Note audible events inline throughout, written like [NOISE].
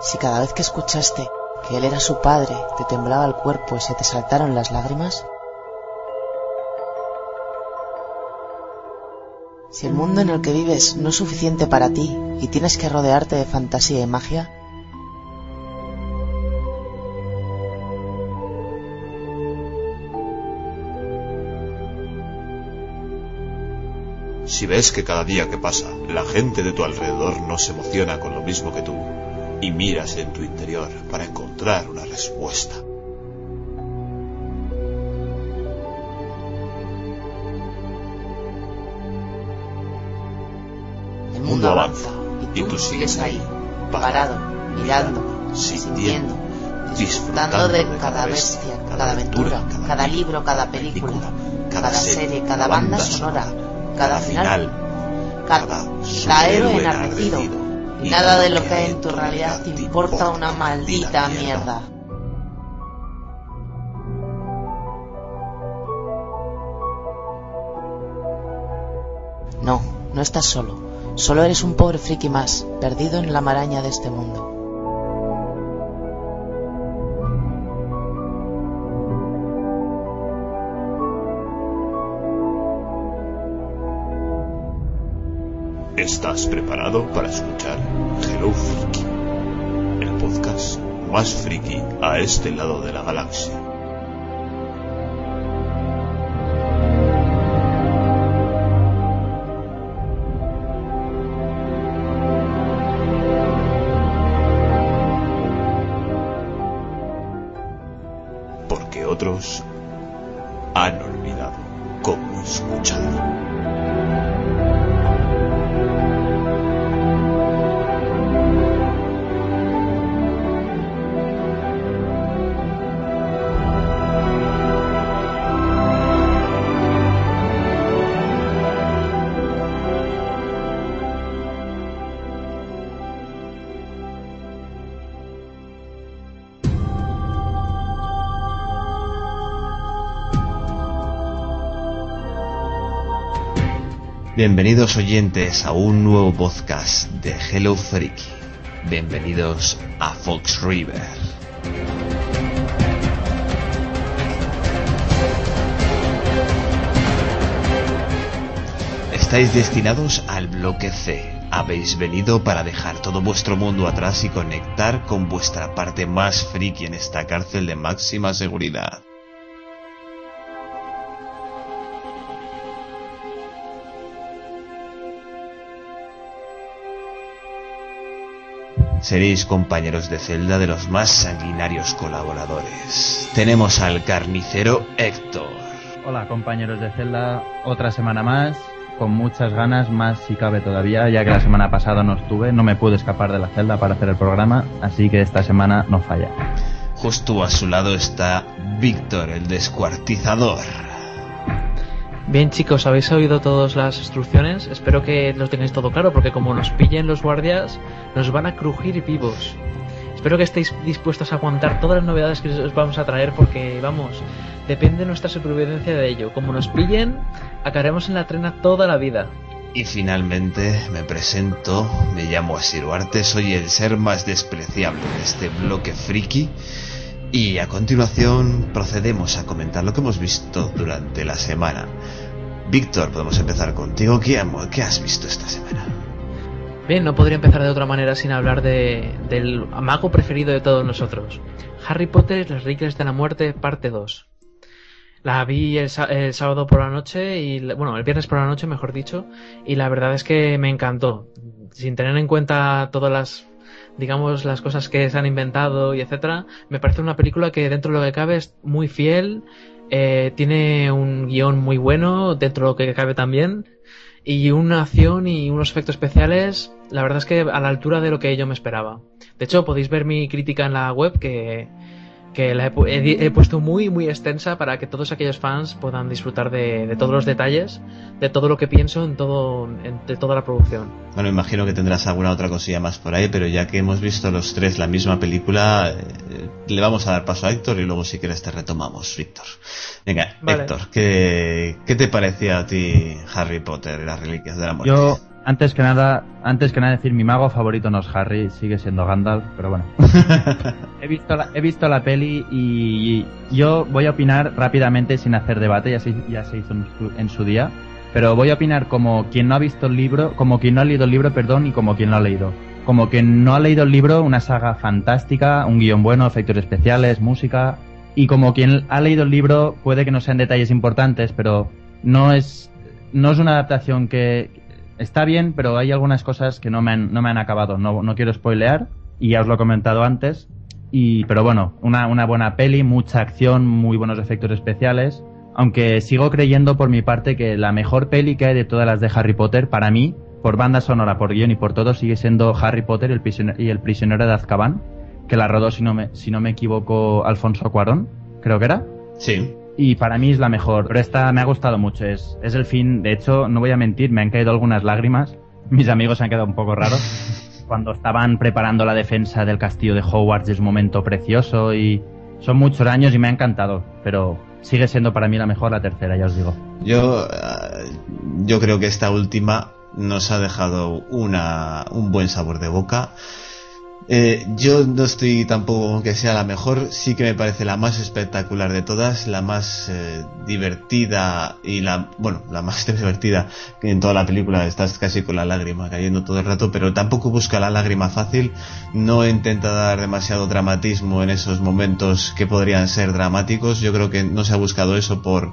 Si cada vez que escuchaste que él era su padre te temblaba el cuerpo y se te saltaron las lágrimas, si el mundo en el que vives no es suficiente para ti y tienes que rodearte de fantasía y magia, Si ves que cada día que pasa la gente de tu alrededor no se emociona con lo mismo que tú, y miras en tu interior para encontrar una respuesta. el mundo avanza y tú, sigues ahí, parado, mirando, sintiendo, disfrutando de cada bestia, cada aventura, cada libro, cada película, cada serie, cada banda sonora, cada final, cada la héroe enardecido. Nada de lo que hay en tu realidad te importa una maldita mierda. No, no estás solo. Solo eres un pobre friki más, perdido en la maraña de este mundo. ¿Estás preparado para escuchar Hello Freaky? El podcast más friki a este lado de la galaxia. Bienvenidos oyentes a un nuevo podcast de Hello Freaky. Bienvenidos a Fox River. Estáis destinados al bloque C. Habéis venido para dejar todo vuestro mundo atrás y conectar con vuestra parte más friki en esta cárcel de máxima seguridad. Seréis compañeros de celda de los más sanguinarios colaboradores. Tenemos al carnicero Héctor. Hola compañeros de celda, otra semana más, con muchas ganas, más si cabe todavía, ya que la semana pasada no estuve, no me pude escapar de la celda para hacer el programa, así que esta semana no falla. Justo a su lado está Víctor, el descuartizador. Bien chicos, ¿habéis oído todas las instrucciones? Espero que lo tengáis todo claro porque como nos pillen los guardias nos van a crujir vivos. Espero que estéis dispuestos a aguantar todas las novedades que os vamos a traer porque, vamos, depende nuestra supervivencia de ello. Como nos pillen, acabaremos en la trena toda la vida. Y finalmente me presento, me llamo Asiruarte, soy el ser más despreciable de este bloque friki. Y a continuación procedemos a comentar lo que hemos visto durante la semana. Víctor, podemos empezar contigo. ¿Qué, qué has visto esta semana? Bien, no podría empezar de otra manera sin hablar de, del mago preferido de todos nosotros. Harry Potter, las Reliquias de la Muerte, parte 2. La vi el, el, sábado por la noche, y bueno, el viernes por la noche, mejor dicho, y la verdad es que me encantó. Sin tener en cuenta todas las digamos, las cosas que se han inventado y etcétera, me parece una película que dentro de lo que cabe es muy fiel, eh, tiene un guion muy bueno dentro de lo que cabe también, y una acción y unos efectos especiales, la verdad es que a la altura de lo que yo me esperaba. De hecho, podéis ver mi crítica en la web que, que la he, pu- he- he puesto muy, muy extensa para que todos aquellos fans puedan disfrutar de, de todos los detalles, de todo lo que pienso en todo, en- de toda la producción. Bueno, imagino que tendrás alguna otra cosilla más por ahí, pero ya que hemos visto los tres la misma película, eh, le vamos a dar paso a Héctor y luego si quieres te retomamos, Víctor. Venga, Vale. Héctor, ¿qué, ¿qué te parecía a ti Harry Potter y las reliquias de la muerte? Yo, antes que nada, antes que nada decir, mi mago favorito no es Harry, sigue siendo Gandalf, pero bueno. [LAUGHS] he, visto la, he visto la peli y yo voy a opinar rápidamente sin hacer debate, ya se, ya se hizo en su, en su día, pero voy a opinar como quien no ha visto el libro, como quien no ha leído el libro, perdón, y como quien lo ha leído. Como quien no ha leído el libro, una saga fantástica, un guion bueno, efectos especiales, música, y como quien ha leído el libro, puede que no sean detalles importantes, pero no es, no es una adaptación que está bien, pero hay algunas cosas que no me han, no me han acabado. No, no quiero spoilear, y ya os lo he comentado antes. Y, pero bueno, una, una buena peli, mucha acción, muy buenos efectos especiales. Aunque sigo creyendo por mi parte que la mejor peli que hay de todas las de Harry Potter, para mí, por banda sonora, por guion y por todo, sigue siendo Harry Potter y el prisionero, de Azkaban, que la rodó, si no me, si no me equivoco, Alfonso Cuarón, creo que era. Sí. Y para mí es la mejor, pero esta me ha gustado mucho, es, es el fin, de hecho, no voy a mentir, me han caído algunas lágrimas, mis amigos se han quedado un poco raros, [LAUGHS] cuando estaban preparando la defensa del castillo de Hogwarts es un momento precioso y son muchos años y me ha encantado, pero sigue siendo para mí la mejor la tercera, ya os digo. Yo, eh, yo creo que esta última nos ha dejado una, un buen sabor de boca. Eh, yo no estoy tampoco que sea la mejor, sí que me parece la más espectacular de todas, la más eh, divertida y la, bueno, la más [LAUGHS] divertida que en toda la película. Estás casi con la lágrima cayendo todo el rato, pero tampoco busca la lágrima fácil, no intenta dar demasiado dramatismo en esos momentos que podrían ser dramáticos, yo creo que no se ha buscado eso por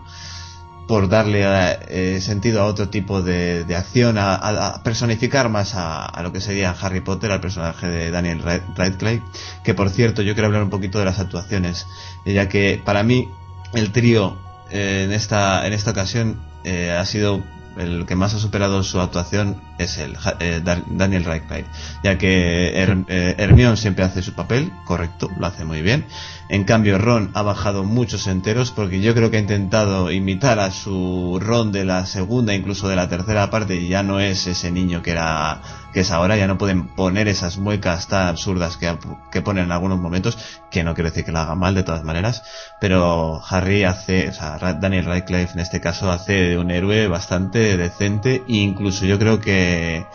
por darle eh, sentido a otro tipo de, de acción, a, personificar más a, lo que sería Harry Potter, al personaje de Daniel Ra- Radcliffe, que por cierto yo quiero hablar un poquito de las actuaciones, ya que para mí el trío eh, en esta en esta ocasión eh, ha sido el que más ha superado su actuación es el eh, Daniel Radcliffe, ya que Her- eh, Hermione siempre hace su papel, correcto, lo hace muy bien. En cambio, Ron ha bajado muchos enteros porque yo creo que ha intentado imitar a su Ron de la segunda, incluso de la tercera parte, y ya no es ese niño que era que es ahora, ya no pueden poner esas muecas tan absurdas que, que ponen en algunos momentos, que no quiero decir que lo haga mal de todas maneras, pero Harry hace, o sea, Daniel Radcliffe en este caso hace de un héroe bastante decente, e incluso yo creo que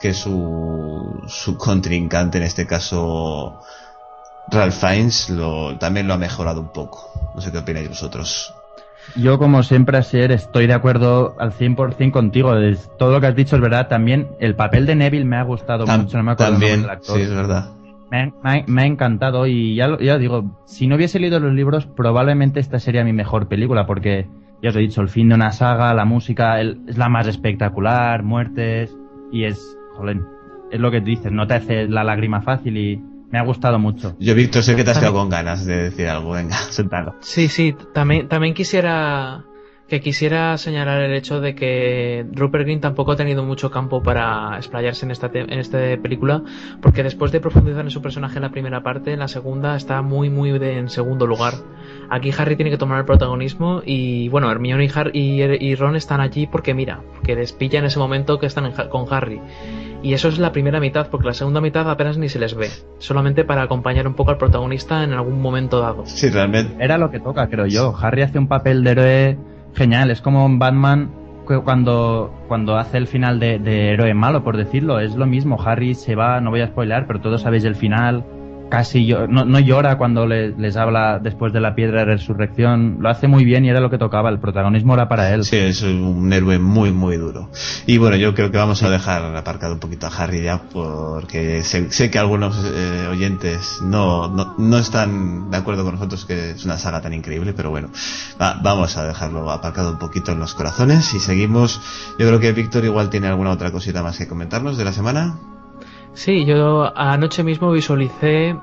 que su, su contrincante en este caso Ralph Fiennes lo, también lo ha mejorado un poco. No sé qué opináis vosotros. Yo, como siempre, Asier, estoy de acuerdo al 100% contigo. Es- todo lo que has dicho es verdad. También el papel de Neville me ha gustado Tam- mucho. No me acuerdo también, del actor. sí, es verdad. Me ha, me ha- me ha encantado y ya, ya digo, si no hubiese leído los libros, probablemente esta sería mi mejor película porque, ya os he dicho, el fin de una saga, la música el- es la más espectacular, muertes y es, joder, es lo que dices, no te hace la lágrima fácil y me ha gustado mucho. Yo, Víctor, sé que te has quedado con ganas de decir algo. Venga, [LAUGHS] suéltalo. Sí, sí, también, también quisiera que quisiera señalar el hecho de que Rupert Green tampoco ha tenido mucho campo para explayarse en esta, en esta película, porque después de profundizar en su personaje en la primera parte, en la segunda está muy, muy de- en segundo lugar. Aquí Harry tiene que tomar el protagonismo y, bueno, Hermione y, Har- y, y Ron están allí porque, mira, que les pilla en ese momento que están en con Harry. Y eso es la primera mitad, porque la segunda mitad apenas ni se les ve, solamente para acompañar un poco al protagonista en algún momento dado. Sí, realmente. Era lo que toca, creo yo. Harry hace un papel de héroe genial. Es como un Batman cu- cuando, cuando hace el final de, de héroe malo, por decirlo. Es lo mismo. Harry se va, no voy a spoilear, pero todos sabéis el final. Casi no, no llora cuando le- les habla después de la piedra de resurrección. Lo hace muy bien y era lo que tocaba. El protagonismo era para él. Sí, es un héroe muy, muy duro. Y bueno, yo creo que vamos a dejar aparcado un poquito a Harry ya, porque sé, sé que algunos eh, oyentes no, no, no están de acuerdo con nosotros que es una saga tan increíble, pero bueno, va- vamos a dejarlo aparcado un poquito en los corazones y seguimos. Yo creo que Víctor igual tiene alguna otra cosita más que comentarnos de la semana. Sí, yo anoche mismo visualicé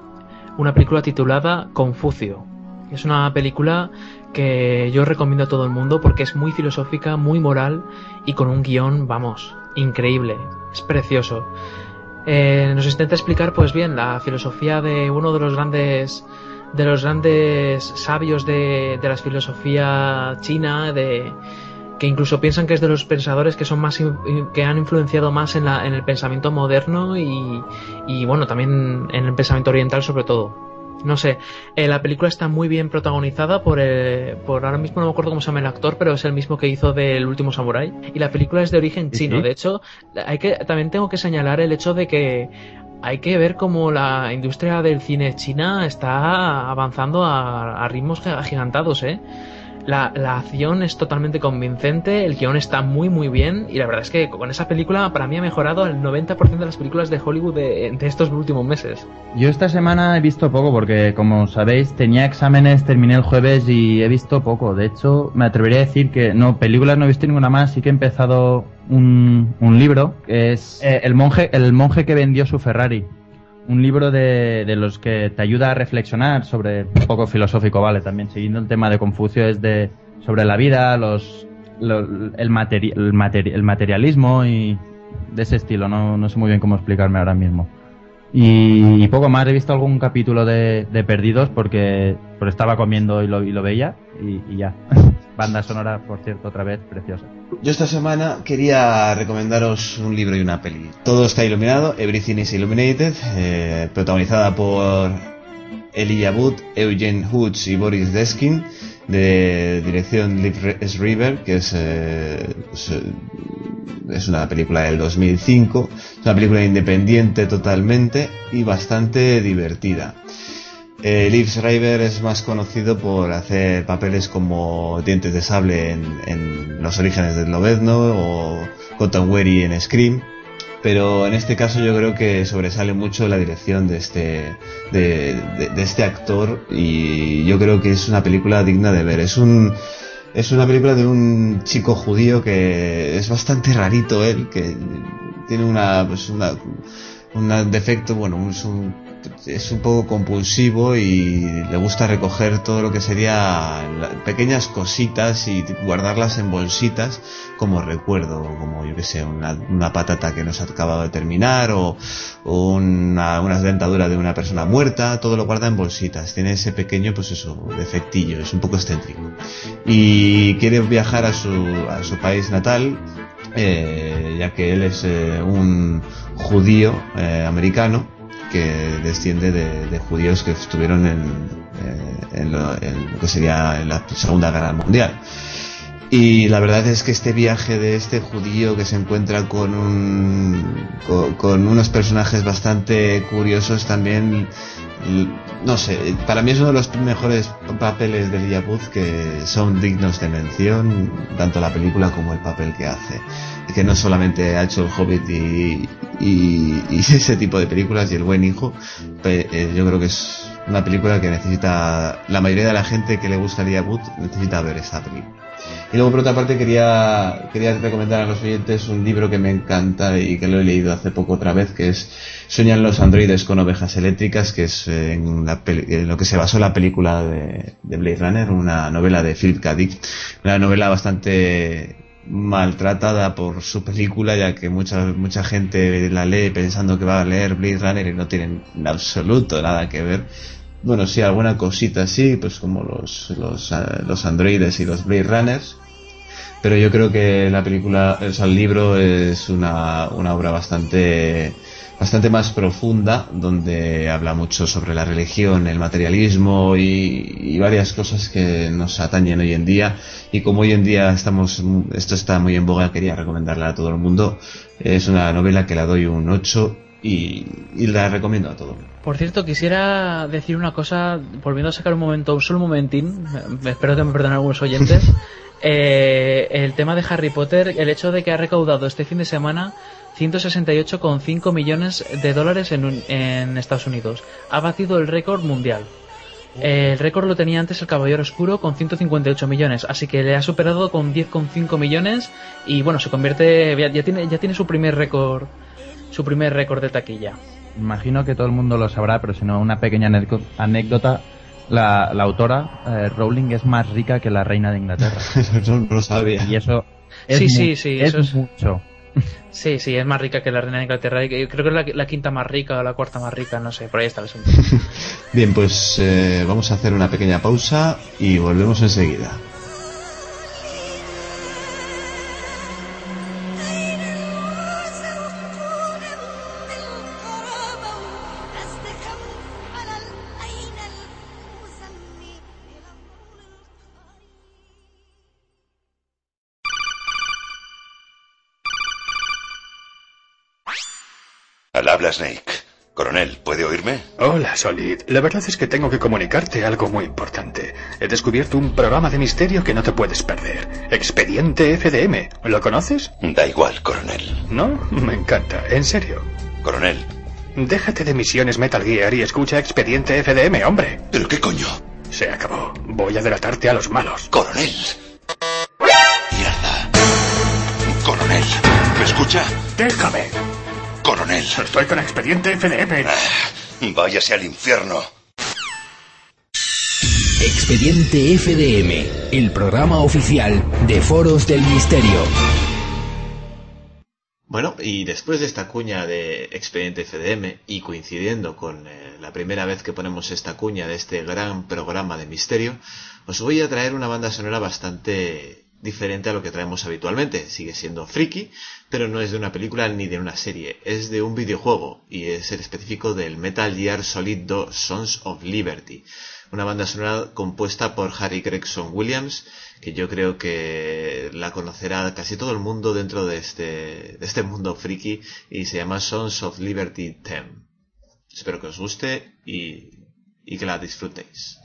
una película titulada Confucio. Es una película que yo recomiendo a todo el mundo porque es muy filosófica, muy moral y con un guion, vamos, increíble. Es precioso. Eh, nos intenta explicar, pues bien, la filosofía de uno de los grandes de los grandes sabios de, de la filosofía china, de que incluso piensan que es de los pensadores que son más que han influenciado más en, la, en el pensamiento moderno y, y bueno también en el pensamiento oriental sobre todo no sé, eh, la película está muy bien protagonizada por, eh, por, ahora mismo no me acuerdo cómo se llama el actor, pero es el mismo que hizo del último Samurai. Y la película es de origen chino. De hecho, hay que, también tengo que señalar el hecho de que hay que ver cómo la industria del cine china está avanzando a, a ritmos agigantados, ¿eh? La, la, acción es totalmente convincente, el guion está muy muy bien y la verdad es que con esa película para mí ha mejorado el 90% de las películas de Hollywood de, estos últimos meses. Yo esta semana he visto poco porque como sabéis tenía exámenes, terminé el jueves y he visto poco. De hecho me atrevería a decir que no, películas no he visto ninguna más, sí que he empezado un, un libro que es eh, el, monje, el monje que vendió su Ferrari un libro de, de, los que te ayuda a reflexionar sobre un poco filosófico, vale, también siguiendo el tema de Confucio es de sobre la vida, los, lo, el, el, materialismo y de ese estilo, no, no, sé muy bien cómo explicarme ahora mismo. Y, y poco más, he visto algún capítulo de, de Perdidos porque, porque estaba comiendo y lo, y lo veía y, y ya. [LAUGHS] Banda sonora, por cierto, otra vez preciosa. Yo esta semana quería recomendaros un libro y una peli. Todo está iluminado, Everything is Illuminated, eh, protagonizada por Elijah Wood, Eugene Hoods y Boris Deskin, de dirección Liv. River, que es, eh, es una película del 2005, es una película independiente totalmente y bastante divertida. Eh, Liv es más conocido por hacer papeles como Dientes de Sable en, en Los Orígenes del Lobezno o Cotton Weary en Scream, pero en este caso yo creo que sobresale mucho la dirección de este, de, de, de este actor y yo creo que es una película digna de ver. Es un, es una película de un chico judío que es bastante rarito él, que tiene una, pues una, un defecto, bueno, es un es un poco compulsivo y le gusta recoger todo lo que sería pequeñas cositas y guardarlas en bolsitas como recuerdo, como yo que sé, una, una patata que nos ha acabado de terminar o, o una, dentadura de una persona muerta, todo lo guarda en bolsitas. Tiene ese pequeño, pues eso, defectillo, es un poco excéntrico. Y quiere viajar a su, a su país natal, eh, ya que él es eh, un judío eh, americano que desciende de, judíos que estuvieron en, eh, en, lo, en, lo, que sería la Segunda Guerra Mundial. Y la verdad es que este viaje de este judío que se encuentra con, un, con, con unos personajes bastante curiosos también, no sé, para mí es uno de los mejores papeles de Elijah que son dignos de mención, tanto la película como el papel que hace que no solamente ha hecho el Hobbit y, [LAUGHS] ese tipo de películas y el buen hijo, eh, yo creo que es una película que necesita, la mayoría de la gente que le gustaría Wood necesita ver esta película. Y luego por otra parte quería, quería recomendar a los oyentes un libro que me encanta y que lo he leído hace poco otra vez, que es Sueñan los androides con ovejas eléctricas, que es en, la en lo que se basó la película de, de Blade Runner, una novela de Philip K. Dick, una novela bastante maltratada por su película, ya que mucha, mucha gente la lee pensando que va a leer Blade Runner y no tienen en absoluto nada que ver. Bueno, sí, alguna cosita así, pues como los, los, los androides y los Blade Runners. Pero yo creo que la película, el libro es una, una obra bastante bastante más profunda, donde habla mucho sobre la religión, el materialismo y, y, varias cosas que nos atañen hoy en día. Y como hoy en día estamos, esto está muy en boga, quería recomendarla a todo el mundo. Es una novela que la doy un 8 y, y la recomiendo a todo. Por cierto, quisiera decir una cosa, volviendo a sacar un momento, un solo momentín, espero que me perdonen algunos oyentes. [LAUGHS] eh, el tema de Harry Potter, el hecho de que ha recaudado este fin de semana 168,5 millones de dólares en, en, Estados Unidos. Ha batido el récord mundial. El récord lo tenía antes el Caballero Oscuro con 158 millones, así que le ha superado con 10,5 millones y bueno, se convierte ya, ya, tiene ya tiene su primer récord su primer récord de taquilla. Imagino que todo el mundo lo sabrá, pero si no una pequeña anécdota la, la autora, eh, Rowling, es más rica que la reina de Inglaterra. [LAUGHS] Eso no lo sabía. Y eso es, Sí, sí, sí, es eso es- mucho. Sí, sí, es más rica que la reina de Inglaterra. Yo creo que es la, la quinta más rica o la cuarta más rica, no sé, por ahí está el asunto. [LAUGHS] Bien, pues eh, vamos a hacer una pequeña pausa y volvemos enseguida. Snake. Coronel, ¿puede oírme? Hola, Solid. La verdad es que tengo que comunicarte algo muy importante. He descubierto un programa de misterio que no te puedes perder. Expediente FDM. ¿Lo conoces? Da igual, coronel. ¿No? Me encanta. En serio. Coronel, Déjate de misiones Metal Gear y escucha Expediente FDM, hombre. ¿pero qué coño? Se acabó. Voy a delatarte a los malos. Coronel. Mierda. Coronel, ¿me escucha? Déjame. Coronel. Estoy con Expediente FDM. Váyase al infierno. Expediente FDM, el programa oficial de Foros del Misterio. Bueno, y después de esta cuña de Expediente FDM y coincidiendo con eh, la primera vez que ponemos esta cuña de este gran programa de misterio, os voy a traer una banda sonora bastante diferente a lo que traemos habitualmente. Sigue siendo friki, pero no es de una película ni de una serie, es de un videojuego y es el específico del Metal Gear Solid 2 Sons of Liberty. Una banda sonora compuesta por Harry Gregson Williams, que yo creo que la conocerá casi todo el mundo dentro de este, de este mundo friki y se llama Sons of Liberty 10. Espero que os guste y, y que la disfrutéis.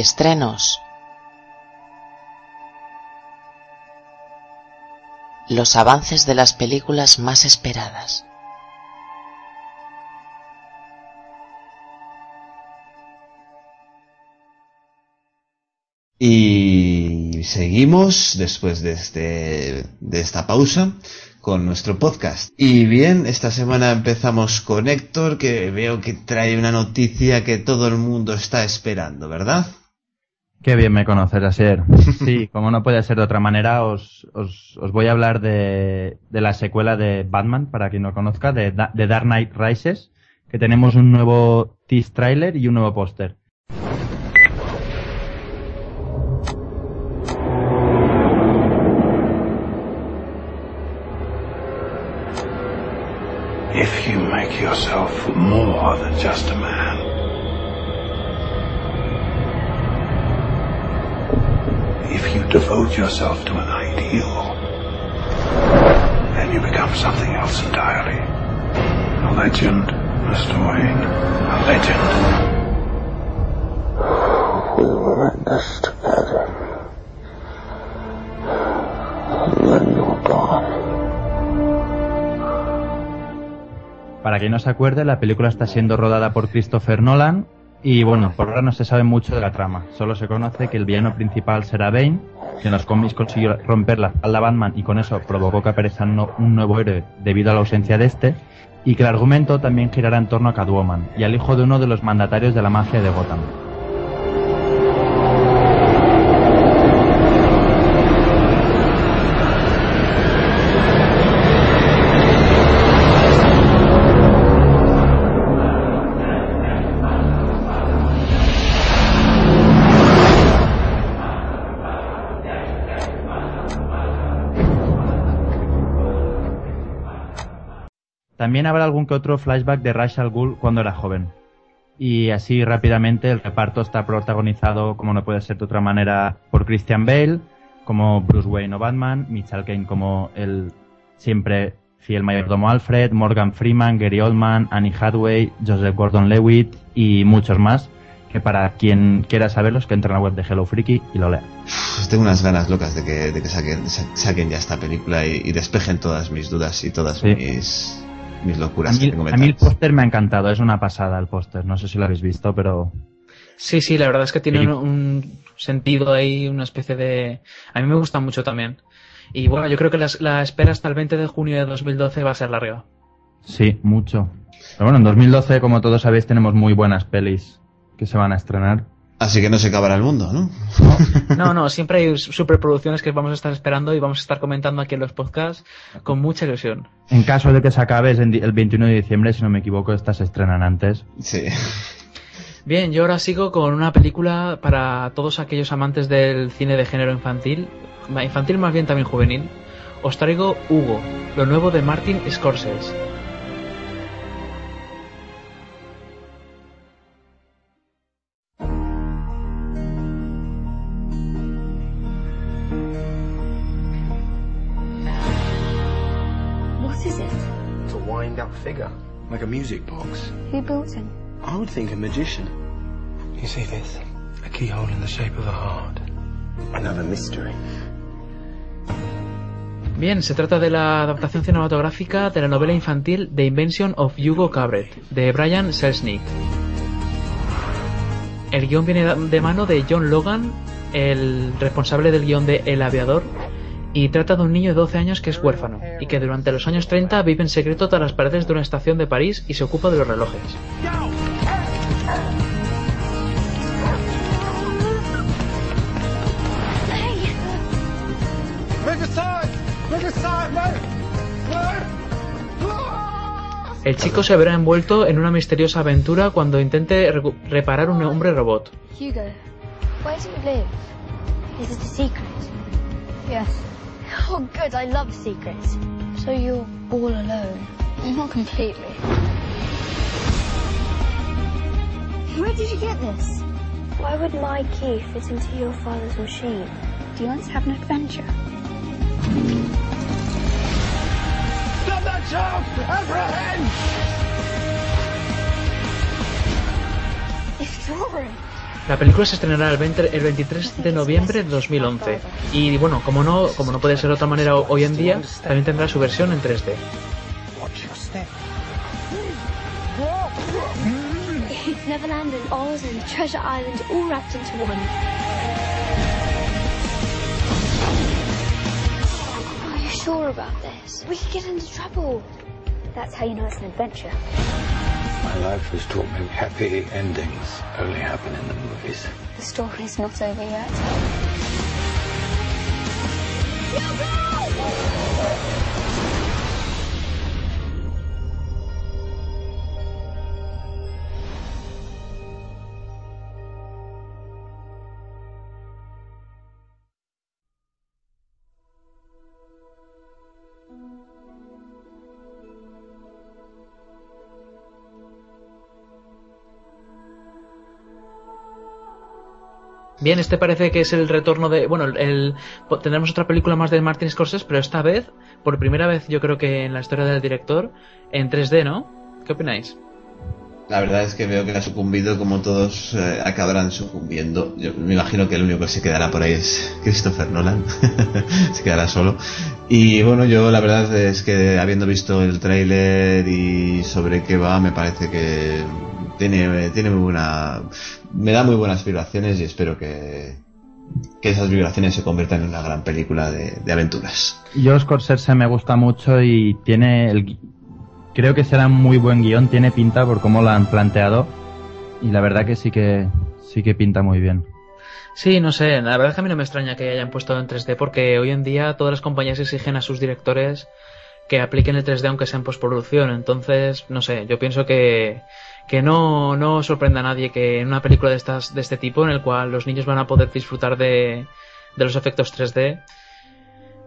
Estrenos. Los avances de las películas más esperadas. Y seguimos después de, este, de esta pausa con nuestro podcast. Y bien, esta semana empezamos con Héctor, que veo que trae una noticia que todo el mundo está esperando, ¿verdad? Qué bien me conoces, Asier. [LAUGHS] Sí, como no puede ser de otra manera, os, os, os voy a hablar de, de, la secuela de Batman, para quien no conozca, de, de Dark Knight Rises, que tenemos un nuevo tease trailer y un nuevo póster. if you make yourself more than just a man. Devote yourself to an ideal, then you become something else entirely. A legend, Mr. Wayne. A legend. We were in this together. And then you were gone. Para quien no se acuerde, la película está siendo rodada por Christopher Nolan y bueno, por ahora no se sabe mucho de la trama. Solo se conoce que el villano principal será Bane, que en los cómics consiguió romper la espalda Batman y con eso provocó que aparezca un nuevo héroe debido a la ausencia de este, y que el argumento también girará en torno a Catwoman y al hijo de uno de los mandatarios de la mafia de Gotham. También habrá algún que otro flashback de Ra's al Ghul cuando era joven. Y así rápidamente el reparto está protagonizado, como no puede ser de otra manera, por Christian Bale, como Bruce Wayne o Batman, Mitchell Kane como el siempre fiel mayordomo Alfred, Morgan Freeman, Gary Oldman, Annie Hathaway, Joseph Gordon-Lewitt y muchos más, que para quien quiera saberlos que entre en la web de Hello Freaky y lo lea. Tengo unas ganas locas de que, de que saquen, saquen, ya esta película y, y, despejen todas mis dudas y todas sí. mis mis locuras. A mí, a mí el póster me ha encantado, es una pasada el póster, no sé si lo habéis visto, pero... Sí, sí, la verdad es que tiene un, un, sentido ahí, una especie de... A mí me gusta mucho también. Y bueno, yo creo que la, la espera hasta el 20 de junio de 2012 va a ser larga. Sí, mucho. Pero bueno, en 2012, como todos sabéis, tenemos muy buenas pelis que se van a estrenar. Así que no se acabará el mundo, ¿no? No, no, siempre hay superproducciones que vamos a estar esperando y vamos a estar comentando aquí en los podcasts con mucha ilusión. En caso de que se acabe es el 21 de diciembre, si no me equivoco, estas se estrenan antes. Sí. Bien, yo ahora sigo con una película para todos aquellos amantes del cine de género infantil, infantil más bien también juvenil. Os traigo Hugo, lo nuevo de Martin Scorsese. Figure, like a music box. Who built him? I would think a magician. You see this? A keyhole in the shape of a heart. Another mystery. Bien, se trata de la adaptación cinematográfica de la novela infantil The Invention of Hugo Cabret, de Brian Selznick. El guion viene de mano de John Logan, el responsable del guion de El Aviador, y trata de un niño de 12 años que es huérfano y que durante los años 30 vive en secreto tras las paredes de una estación de París y se ocupa de los relojes. El chico se verá envuelto en una misteriosa aventura cuando intente re reparar un hombre robot. Hugo. Oh, good. I love secrets. So you're all alone? Not completely. Where did you get this? Why would my key fit into your father's machine? Do you want to have an adventure? Stop that child! Apprehend! It's drawing. La película se estrenará el, 20 el 23 de noviembre de 2011 y bueno, como no, como no puede ser de otra manera ho- hoy en día, también tendrá su versión en 3D. Neverland and Oz and Treasure Island all wrapped into one. Are you sure about this? We could get into trouble. That's how you know it's an adventure. My life has taught me happy endings only happen in the movies. The story's not over yet. Bien, este parece que es el retorno de. Bueno, el, tendremos otra película más de Martin Scorsese, pero esta vez, por primera vez, yo creo que en la historia del director, en 3D, ¿no? ¿Qué opináis? La verdad es que veo que ha sucumbido como todos eh, acabarán sucumbiendo. Yo me imagino que el único que se quedará por ahí es Christopher Nolan. [LAUGHS] se quedará solo. Y bueno, yo la verdad es que habiendo visto el tráiler y sobre qué va, me parece que tiene, tiene muy buena... Me da muy buenas vibraciones y espero que, que esas vibraciones se conviertan en una gran película de, de aventuras. Yo Scorsese me gusta mucho y tiene el creo que será un muy buen guion, tiene pinta por cómo lo han planteado y la verdad que sí que sí que pinta muy bien. Sí, no sé, la verdad es que a mí no me extraña que hayan puesto en 3D porque hoy en día todas las compañías exigen a sus directores que apliquen el 3D aunque sea en postproducción. Entonces, no sé, yo pienso que, que no, no sorprenda a nadie que en una película de, estas, de este tipo, en el cual los niños van a poder disfrutar de, de los efectos 3D,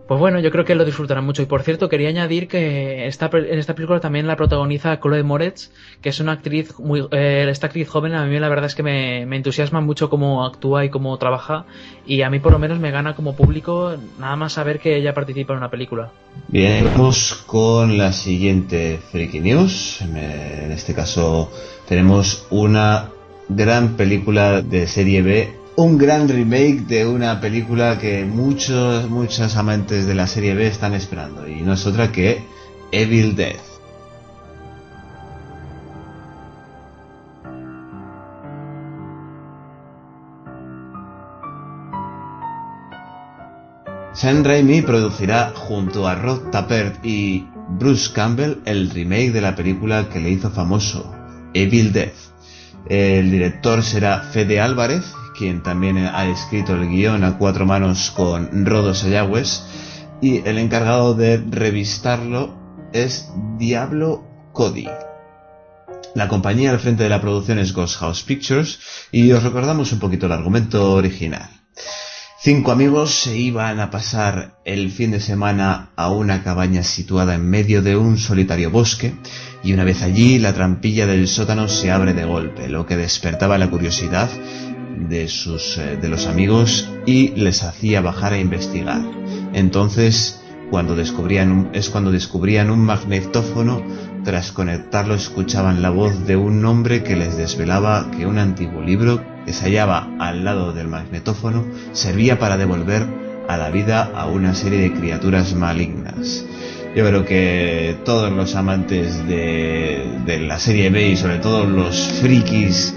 pues bueno, yo creo que lo disfrutarán mucho. Y por cierto, quería añadir que esta, en esta película también la protagoniza Chloe Moretz, que es una actriz muy, eh, esta actriz joven a mí la verdad es que me, me entusiasma mucho cómo actúa y cómo trabaja. Y a mí por lo menos me gana como público nada más saber que ella participa en una película. Bien, vamos con la siguiente Freaky News. En este caso tenemos una gran película de serie B, un gran remake de una película que muchos, muchos amantes de la serie B están esperando y no es otra que Evil Dead. Sam Raimi producirá junto a Rod Tappert y Bruce Campbell el remake de la película que le hizo famoso, Evil Dead. El director será Fede Álvarez, quien también ha escrito el guion a cuatro manos con Rodo Sayagües, y el encargado de revistarlo es Diablo Cody. La compañía al frente de la producción es Ghost House Pictures y os recordamos un poquito el argumento original. Cinco amigos se iban a pasar el fin de semana a una cabaña situada en medio de un solitario bosque y una vez allí la trampilla del sótano se abre de golpe, lo que despertaba la curiosidad de sus eh, de los amigos y les hacía bajar a investigar. Entonces, cuando descubrían un- es cuando descubrían un magnetófono, tras conectarlo escuchaban la voz de un hombre que les desvelaba que un antiguo libro que se hallaba al lado del magnetófono servía para devolver a la vida a una serie de criaturas malignas. Yo creo que todos los amantes de, de la serie B y sobre todo los frikis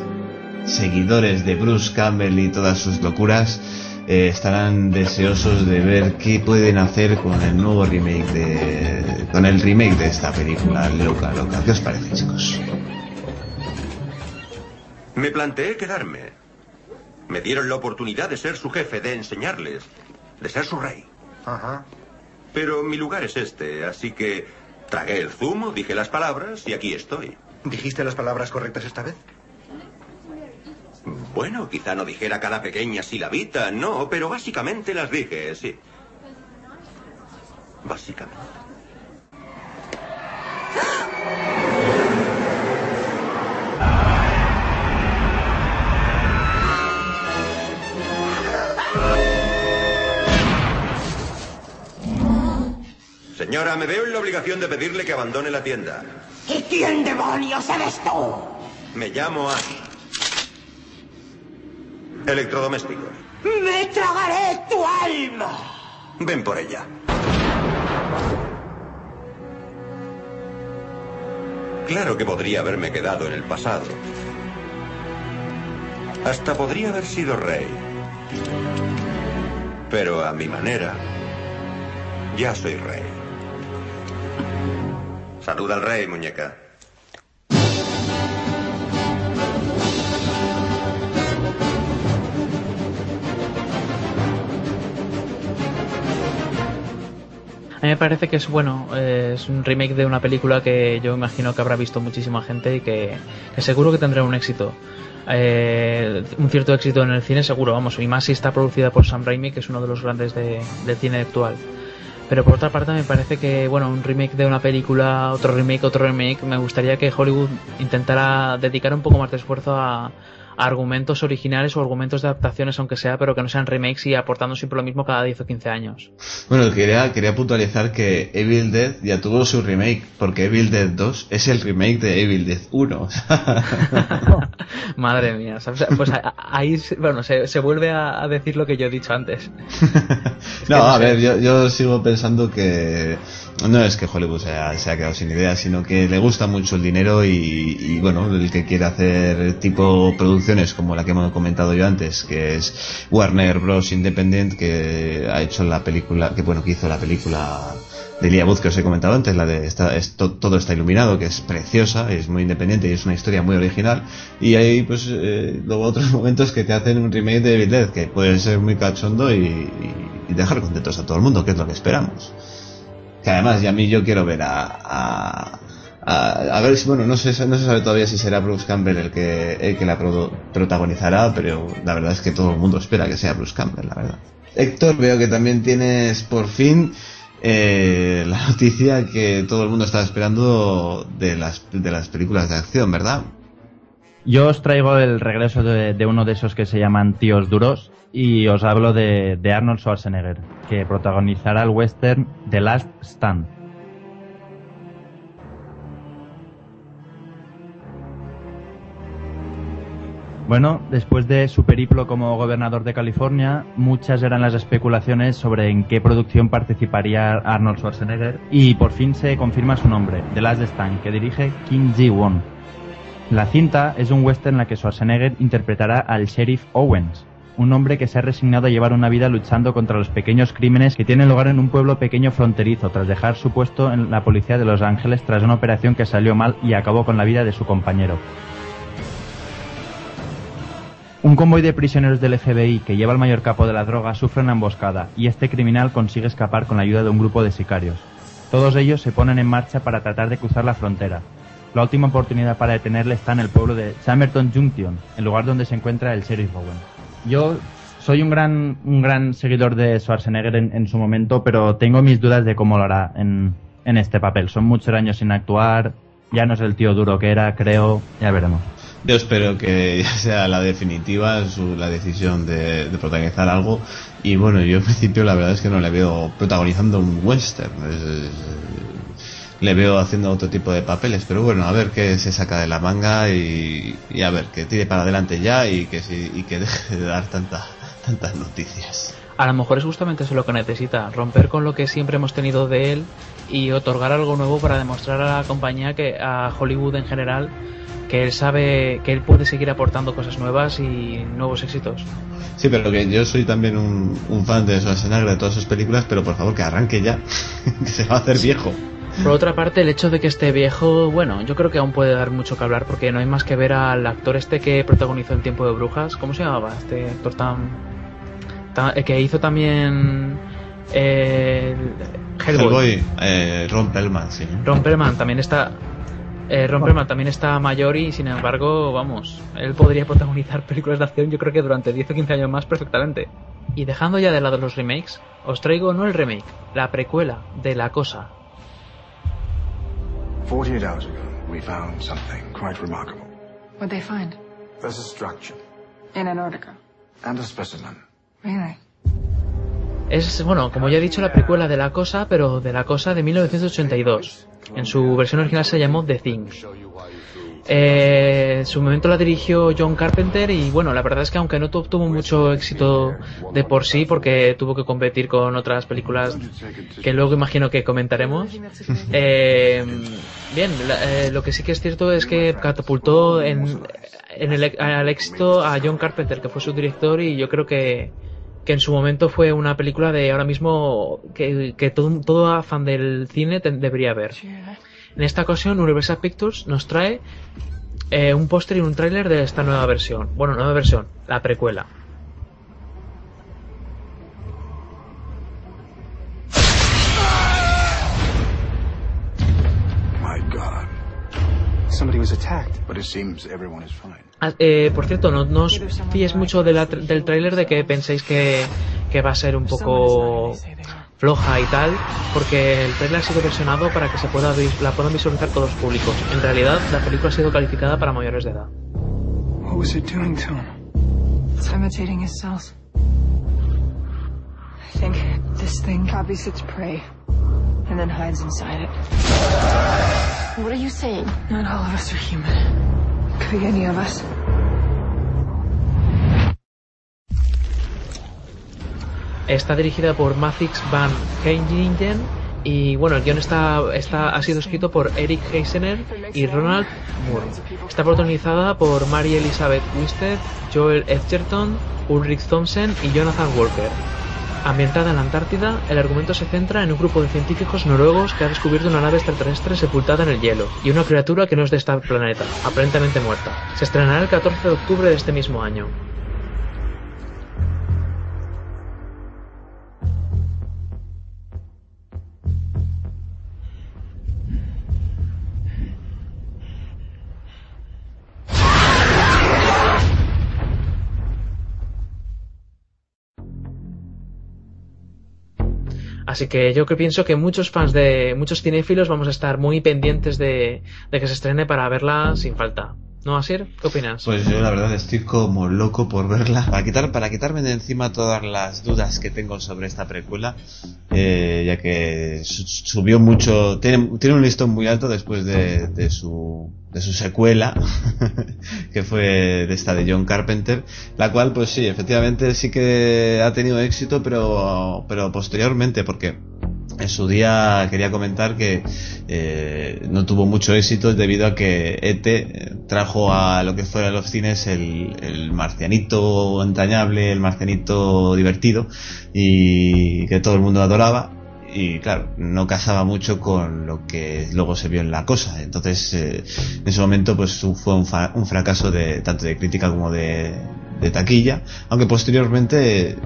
seguidores de Bruce Campbell y todas sus locuras eh, estarán deseosos de ver qué pueden hacer con el nuevo remake de con el remake de esta película loca loca. ¿Qué os parece, chicos? Me planteé quedarme. Me dieron la oportunidad de ser su jefe, de enseñarles, de ser su rey. Ajá. Pero mi lugar es este, así que tragué el zumo, dije las palabras y aquí estoy. ¿Dijiste las palabras correctas esta vez? Bueno, quizá no dijera cada pequeña silabita, no, pero básicamente las dije, sí. Básicamente. Señora, me veo en la obligación de pedirle que abandone la tienda. ¿Y quién demonios eres tú? Me llamo Annie. Electrodomésticos. ¡Me tragaré tu alma! Ven por ella. Claro que podría haberme quedado en el pasado. Hasta podría haber sido rey. Pero a mi manera, ya soy rey. Saluda al rey, muñeca. A mí me parece que es bueno, eh, es un remake de una película que yo imagino que habrá visto muchísima gente y que, seguro que tendrá un éxito. Eh, un cierto éxito en el cine seguro, vamos, y más si está producida por Sam Raimi, que es uno de los grandes de- del cine actual. Pero por otra parte me parece que, bueno, un remake de una película, otro remake, otro remake, me gustaría que Hollywood intentara dedicar un poco más de esfuerzo a argumentos originales o argumentos de adaptaciones, aunque sea, pero que no sean remakes y aportando siempre lo mismo cada 10 o 15 años. Bueno, quería, quería puntualizar que Evil Dead ya tuvo su remake, porque Evil Dead 2 es el remake de Evil Dead 1. [LAUGHS] Madre mía, ¿sabes? pues ahí, se- bueno, se, se vuelve a, a decir lo que yo he dicho antes. [LAUGHS] no, no a sé. ver, yo, yo sigo pensando que no es que Hollywood se ha, se ha quedado sin ideas, sino que le gusta mucho el dinero y, y, bueno, el que quiere hacer tipo como la que hemos comentado yo antes, que es Warner Bros. Independent, que ha hecho la película, que bueno, que hizo la película de Elijah Wood que os he comentado antes, la de está, es- to- Todo está iluminado, que es preciosa, es muy independiente y es una historia muy original. Y hay pues eh, luego otros [LAUGHS] momentos que te hacen un remake de Evil Dead, que puede ser muy cachondo y, dejar contentos a todo el mundo, que es lo que esperamos. Que además, y a mí yo quiero ver a, a, ver si, bueno, no se, no se sabe todavía si será Bruce Campbell el que, el que la pro- protagonizará, pero la verdad es que todo el mundo espera que sea Bruce Campbell, la verdad. Héctor, veo que también tienes por fin eh, la noticia que todo el mundo estaba esperando de las, de las películas de acción, ¿verdad? Yo os traigo el regreso de, de uno de esos que se llaman Tíos Duros y os hablo de, de Arnold Schwarzenegger, que protagonizará el western The Last Stand. Bueno, después de su periplo como gobernador de California, muchas eran las especulaciones sobre en qué producción participaría Arnold Schwarzenegger y por fin se confirma su nombre, The Last Stand, que dirige Kim Ji-won. La cinta es un western en la que Schwarzenegger interpretará al sheriff Owens, un hombre que se ha resignado a llevar una vida luchando contra los pequeños crímenes que tienen lugar en un pueblo pequeño fronterizo tras dejar su puesto en la policía de Los Ángeles tras una operación que salió mal y acabó con la vida de su compañero. Un convoy de prisioneros del FBI que lleva al mayor capo de la droga sufre una emboscada y este criminal consigue escapar con la ayuda de un grupo de sicarios. Todos ellos se ponen en marcha para tratar de cruzar la frontera. La última oportunidad para detenerle está en el pueblo de Samerton Junction, el lugar donde se encuentra el sheriff Bowen. Yo soy un gran, un gran seguidor de Schwarzenegger en, en su momento, pero tengo mis dudas de cómo lo hará en, en este papel. Son muchos años sin actuar, ya no es el tío duro que era, creo, ya veremos. Yo espero que [LAUGHS] ya sea la definitiva su, la decisión de, protagonizar algo. Y bueno, yo en principio la verdad es que no le veo protagonizando un western. Es- es- le veo haciendo otro tipo de papeles. Pero bueno, a ver qué se saca de la manga y, a ver, que tire para adelante ya y que, sí- y que [LAUGHS] deje de dar tanta, tantas noticias. A lo mejor es justamente eso lo que necesita, romper con lo que siempre hemos tenido de él y otorgar algo nuevo para demostrar a la compañía que a Hollywood en general que él sabe que él puede seguir aportando cosas nuevas y nuevos éxitos. Sí, pero que yo soy también un, un fan de Schwarzenegger, de todas sus películas, pero por favor que arranque ya, [LAUGHS] que se va a hacer viejo. Por otra parte, el hecho de que esté viejo, bueno, yo creo que aún puede dar mucho que hablar porque no hay más que ver al actor este que protagonizó en Tiempo de Brujas. ¿Cómo se llamaba? Este actor tan. tan- eh, que hizo también. eh, Hellboy. Hellboy, eh, Ron Perlman, sí. Ron Perlman también está. Eh, Ron Perlman también está mayor y sin embargo, vamos, él podría protagonizar películas de acción yo creo que durante 10 o 15 años más perfectamente. Y dejando ya de lado los remakes, os traigo no el remake, la precuela de La Cosa. 48 hours ago, we found something quite remarkable. What'd they find? There's a structure In Antarctica. and a specimen. Really? Es, bueno, como ya he dicho, la precuela de La Cosa, pero de La Cosa de 1982. En su versión original se llamó The Thing. Eh, su momento la dirigió John Carpenter y bueno, la verdad es que aunque no tu- tuvo mucho éxito de por sí porque tuvo que competir con otras películas que luego imagino que comentaremos, eh, bien, eh, lo que sí que es cierto es que catapultó en, en el, al éxito a John Carpenter, que fue su director y yo creo que, que en su momento fue una película de ahora mismo que, que todo, todo fan del cine te- debería ver. En esta ocasión, Universal Pictures nos trae eh, un póster y un tráiler de esta nueva versión. Bueno, nueva versión, la precuela. Ah, eh, por cierto, no, no os fíes mucho de la del tráiler de que penséis que, que va a ser un poco floja y tal, porque el tráiler ha sido versionado para que se pueda la puedan visualizar todos los públicos. En realidad, la película ha sido calificada para mayores de edad. What was it doing to him? It's imitating his cells. I think this thing copies its prey and then hides inside it. What are you saying? Not all of us are human. Could be any of us. Está dirigida por Mathix Van Heiningen y bueno, el guion está, está, ha sido escrito por Eric Heisener y Ronald Moore. Está protagonizada por Mary Elizabeth Winstead, Joel Edgerton, Ulrich Thompson y Jonathan Walker. Ambientada en la Antártida, el argumento se centra en un grupo de científicos noruegos que ha descubierto una nave extraterrestre sepultada en el hielo y una criatura que no es de este planeta, aparentemente muerta. Se estrenará el 14 de octubre de este mismo año. Así que yo que pienso que muchos fans de muchos cinéfilos vamos a estar muy pendientes de, de que se estrene para verla sin falta. ¿No, Asir? ¿Qué opinas? Pues yo la verdad estoy como loco por verla. Para, quitar, para quitarme de encima todas las dudas que tengo sobre esta precuela, eh, ya que su- subió mucho, tiene, tiene un listón muy alto después de, de su, de su secuela, [LAUGHS] que fue de esta de John Carpenter, la cual pues sí, efectivamente sí que ha tenido éxito, pero, pero posteriormente, porque en su día quería comentar que eh, no tuvo mucho éxito debido a que ET eh, trajo a lo que fuera los cines el, marcianito entrañable, el marcianito divertido y que todo el mundo adoraba y claro, no casaba mucho con lo que luego se vio en la cosa. Entonces, eh, en ese momento, pues fue un, fa- un fracaso de tanto de crítica como de taquilla, aunque posteriormente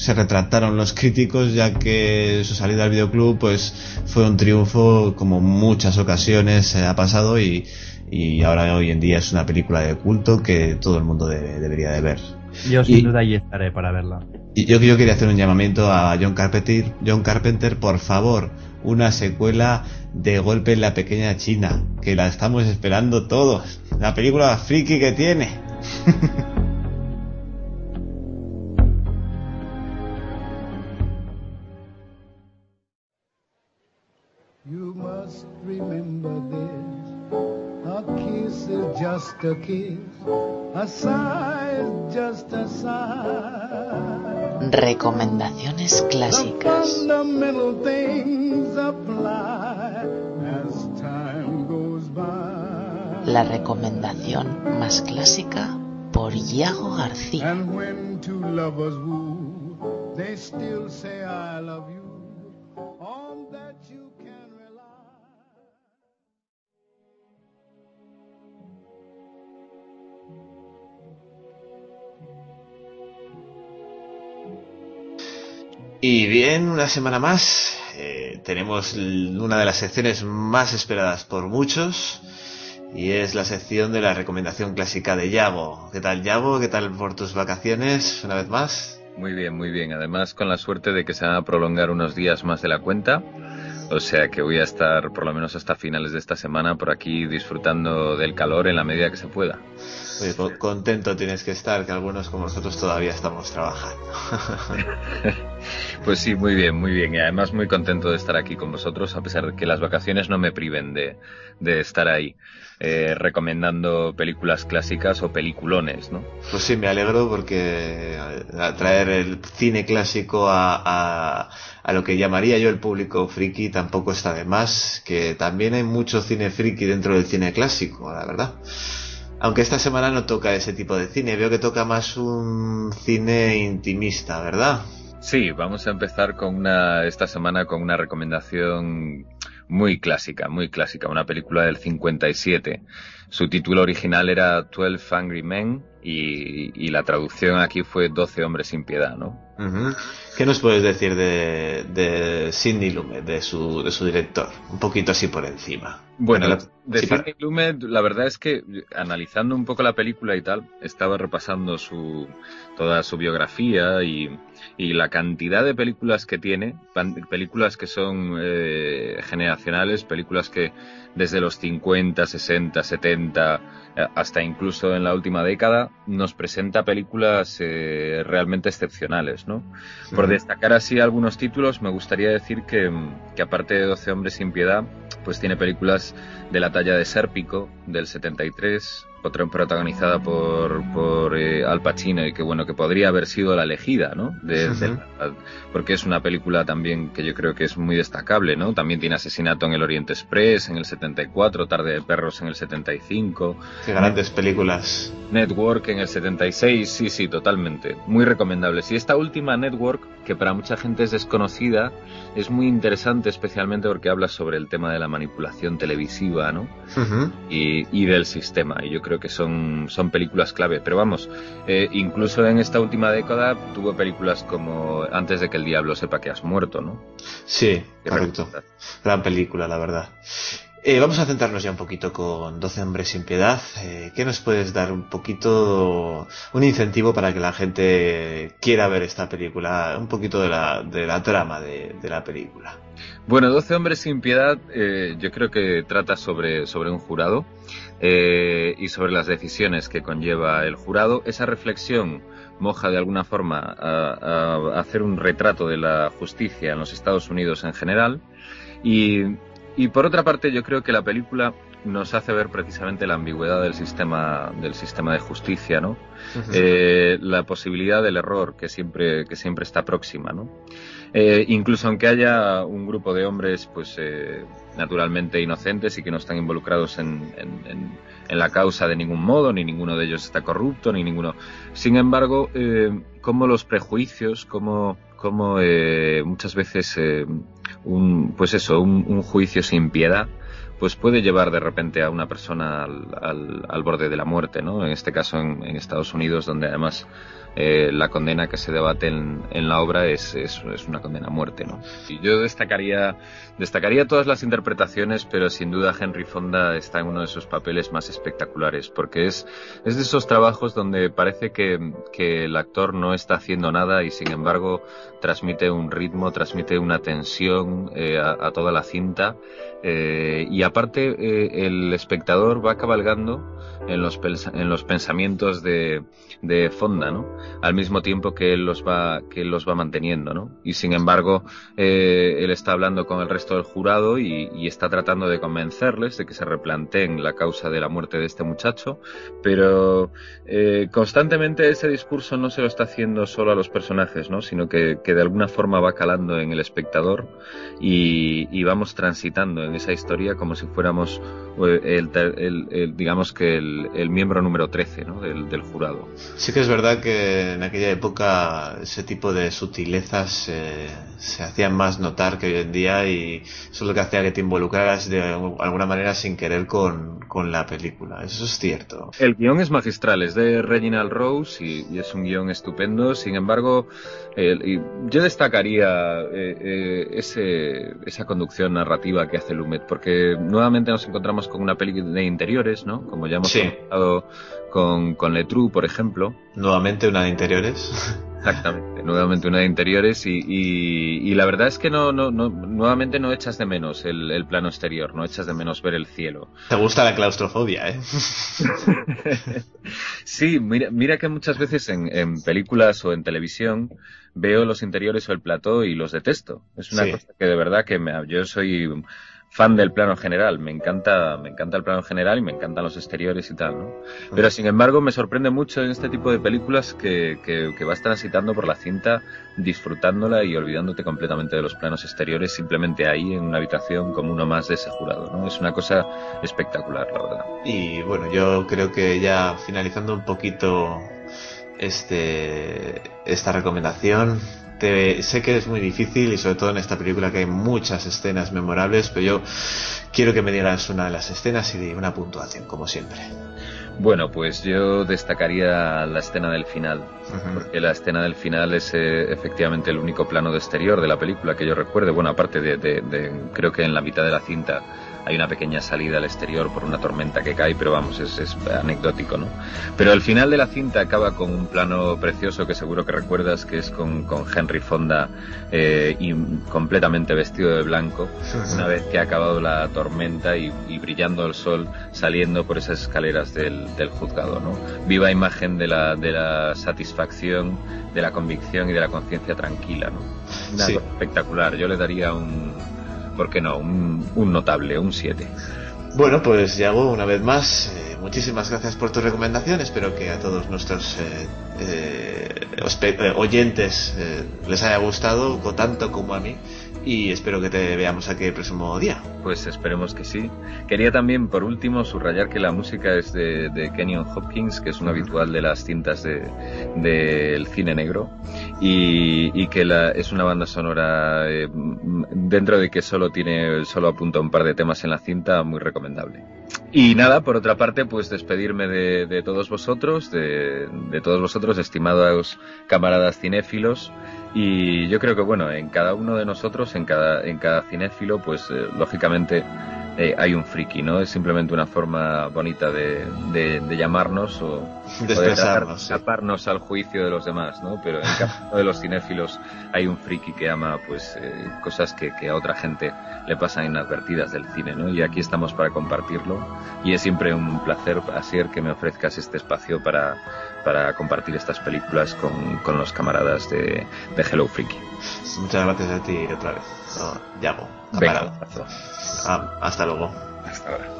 se retractaron los críticos ya que su salida al videoclub pues fue un triunfo como muchas ocasiones eh, ha pasado y, y ahora hoy en día es una película de culto que todo el mundo debe- debería de ver. Yo sin Y- duda ahí estaré para verla. y yo, yo quería hacer un llamamiento a John Carpenter, John Carpenter, por favor, una secuela de Golpe en la Pequeña China, que la estamos esperando todos. La película friki que tiene. [LAUGHS] remember this. A kiss is just a kiss. A sigh is just a sigh. Recomendaciones clásicas. Fundamental things apply as time goes by. La recomendación más clásica por Iago García. And when two lovers woo, they still say I love you. Y bien, una semana más. eh, tenemos una de las secciones más esperadas por muchos. Y es la sección de la recomendación clásica de Yago. ¿Qué tal, Yago? ¿Qué tal por tus vacaciones? Una vez más. Muy bien, muy bien. Además, con la suerte de que se van a prolongar unos días más de la cuenta. O sea que voy a estar por lo menos hasta finales de esta semana por aquí disfrutando del calor en la medida que se pueda. Oye, contento tienes que estar, que algunos como nosotros todavía estamos trabajando. [LAUGHS] Pues sí, muy bien, muy bien. Y además muy contento de estar aquí con vosotros, a pesar de que las vacaciones no me priven de, estar ahí, eh, recomendando películas clásicas o peliculones, ¿no? Pues sí, me alegro porque a traer el cine clásico a, a, lo que llamaría yo el público friki tampoco está de más, que también hay mucho cine friki dentro del cine clásico, la verdad. Aunque esta semana no toca ese tipo de cine, veo que toca más un cine intimista, ¿verdad? Sí, vamos a empezar con una, esta semana con una recomendación muy clásica, muy clásica, una película del 57. Su título original era Twelve Angry Men y, y la traducción aquí fue Doce hombres sin piedad, ¿no? Uh -huh. ¿Qué nos puedes decir de, de Sidney Lumet, de su, de su director? Un poquito así por encima. Bueno, la, de sí, Sidney Lumet, la verdad es que analizando un poco la película y tal, estaba repasando su toda su biografía y, y la cantidad de películas que tiene, películas que son eh, generacionales, películas que desde los 50, 60, 70, hasta incluso en la última década, nos presenta películas eh, realmente excepcionales, ¿no? Por destacar así algunos títulos, me gustaría decir que, que aparte de 12 hombres sin piedad, pues tiene películas de la talla de Sérpico, del 73, otra protagonizada por, por eh, Al Pacino y que bueno que podría haber sido la elegida no de, porque es una película también que yo creo que es muy destacable no también tiene asesinato en el Oriente Express en el 74 Tarde de perros en el 75 qué grandes películas. Network en el 76 sí sí totalmente. Muy recomendables y esta última Network que para mucha gente es desconocida es muy interesante especialmente porque habla sobre el tema de la manipulación televisiva no uh -huh. y, y del sistema. Y yo creo creo que son, son películas clave. Pero vamos, eh, incluso en esta última década tuvo películas como Antes de que el diablo sepa que has muerto, ¿no? Sí, correcto. Gran película, la verdad. Eh, vamos a centrarnos ya un poquito con 12 hombres sin piedad. Eh, ¿Qué nos puedes dar un poquito, un incentivo para que la gente quiera ver esta película? Un poquito de la, de la trama de, de la película. Bueno, 12 hombres sin piedad eh, yo creo que trata sobre, sobre un jurado eh, y sobre las decisiones que conlleva el jurado. Esa reflexión moja de alguna forma a, a, hacer un retrato de la justicia en los Estados Unidos en general. Y, y por otra parte yo creo que la película nos hace ver precisamente la ambigüedad del sistema del sistema de justicia no eh, la posibilidad del error que siempre que siempre está próxima no eh, incluso aunque haya un grupo de hombres pues eh, naturalmente inocentes y que no están involucrados en, en, en, la causa de ningún modo ni ninguno de ellos está corrupto ni ninguno sin embargo eh, como los prejuicios como como eh, muchas veces un pues eso un, juicio sin piedad pues puede llevar de repente a una persona al, borde de la muerte, ¿no? En este caso en Estados Unidos, donde además eh, la condena que se debate en, la obra es, una condena a muerte, ¿no? Yo destacaría, destacaría todas las interpretaciones, pero sin duda Henry Fonda está en uno de sus papeles más espectaculares, porque es, de esos trabajos donde parece que, el actor no está haciendo nada y sin embargo transmite un ritmo, transmite una tensión eh, a, toda la cinta eh, y aparte eh, el espectador va cabalgando en los, en los pensamientos de, de Fonda, ¿no? Al mismo tiempo que él los va, que él los va manteniendo, ¿no? Y sin embargo, eh, él está hablando con el resto del jurado y, está tratando de convencerles de que se replanteen la causa de la muerte de este muchacho, pero constantemente ese discurso no se lo está haciendo solo a los personajes, ¿no? Sino que, de alguna forma va calando en el espectador y, vamos transitando esa historia como si fuéramos el, el, el digamos que el, el, miembro número 13 ¿no? del, del, jurado. Sí que es verdad que en aquella época ese tipo de sutilezas eh, se hacían más notar que hoy en día y eso es lo que hacía que te involucraras de alguna manera sin querer con, con la película. Eso es cierto. El guion es magistral, es de Reginald Rose y, y es un guion estupendo. Sin embargo, eh, yo destacaría eh, eh, ese, esa conducción narrativa que hace Lumet, porque nuevamente nos encontramos con una peli de interiores, ¿no? Como ya hemos sí. comentado con, con Letru, por ejemplo. Nuevamente una de interiores. Exactamente, nuevamente una de interiores y, y, y la verdad es que no, no, no, nuevamente no echas de menos el, el, plano exterior, no echas de menos ver el cielo. Te gusta la claustrofobia, ¿eh? [LAUGHS] sí, mira, mira que muchas veces en, en, películas o en televisión veo los interiores o el plató y los detesto. Es una sí. cosa que de verdad que me, yo soy fan del plano general, me encanta, me encanta el plano general y me encantan los exteriores y tal, ¿no? Pero sin embargo me sorprende mucho en este tipo de películas que, que, que, vas transitando por la cinta, disfrutándola y olvidándote completamente de los planos exteriores, simplemente ahí en una habitación como uno más de ese jurado, ¿no? Es una cosa espectacular, la verdad. Y bueno, yo creo que ya finalizando un poquito este esta recomendación, te, sé que es muy difícil y sobre todo en esta película que hay muchas escenas memorables, pero yo quiero que me digas una de las escenas y una puntuación, como siempre. Bueno, pues yo destacaría la escena del final, uh -huh. porque la escena del final es eh, efectivamente el único plano de exterior de la película que yo recuerde. Bueno, aparte de, de, de, creo que en la mitad de la cinta hay una pequeña salida al exterior por una tormenta que cae, pero vamos, es, es, anecdótico, ¿no? Pero el final de la cinta acaba con un plano precioso que seguro que recuerdas, que es con, con Henry Fonda eh, y completamente vestido de blanco, una vez que ha acabado la tormenta y, y brillando el sol saliendo por esas escaleras del, del juzgado, ¿no? Viva imagen de la, de la satisfacción, de la convicción y de la conciencia tranquila, ¿no? Una sí. espectacular. Yo le daría un ¿por qué no? Un, un notable, un 7. Bueno, pues Yago, una vez más, eh, muchísimas gracias por tu recomendación. Espero que a todos nuestros eh, eh, oyentes les haya gustado, tanto como a mí. Y espero que te veamos aquí el próximo día. Pues esperemos que sí. Quería también, por último, subrayar que la música es de, de Kenyon Hopkins, que es un habitual de las cintas del de, cine negro, y, y que la, es una banda sonora, eh, dentro de que solo tiene, solo apunta un par de temas en la cinta, muy recomendable. Y nada, por otra parte, pues despedirme de, de todos vosotros, de, de todos vosotros, estimados camaradas cinéfilos, y yo creo que bueno en cada uno de nosotros en cada en cada cinéfilo pues eh, lógicamente eh, hay un friki no es simplemente una forma bonita de, de, de llamarnos o de, o de escaparnos sí. al juicio de los demás no pero en uno [LAUGHS] de los cinéfilos hay un friki que ama pues eh, cosas que, que, a otra gente le pasan inadvertidas del cine no y aquí estamos para compartirlo y es siempre un placer Asier que me ofrezcas este espacio para para compartir estas películas con, con los camaradas de, de, Hello Freaky. Muchas gracias a ti otra vez. Oh, llamo. Venga, ah, hasta luego. Hasta ahora.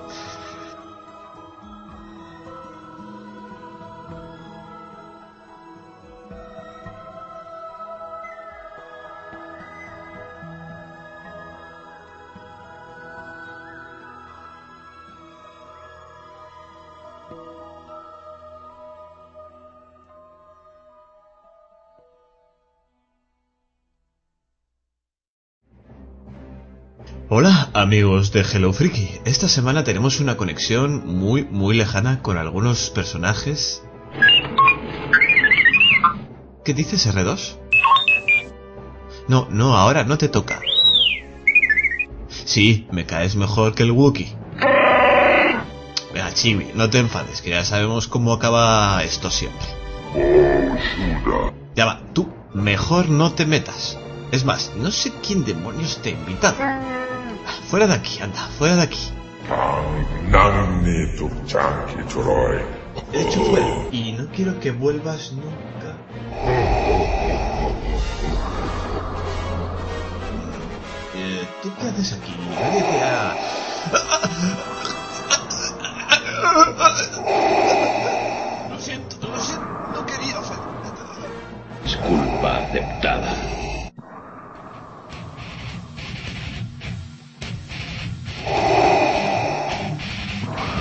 Hola amigos de Hello Freaky, esta semana tenemos una conexión muy muy lejana con algunos personajes. ¿Qué dices R2? No, no, ahora no te toca. Sí, me caes mejor que el Wookiee. Venga, Chibi, no te enfades, que ya sabemos cómo acaba esto siempre. Ya va, tú mejor no te metas. Es más, no sé quién demonios te ha invitado. Fuera de aquí, anda, fuera de aquí. De hecho, fuera. Y no quiero que vuelvas nunca. Eh, ¿Tú qué haces aquí? Nadie te ha... Lo siento, lo siento, no quería ofender. Disculpa aceptada.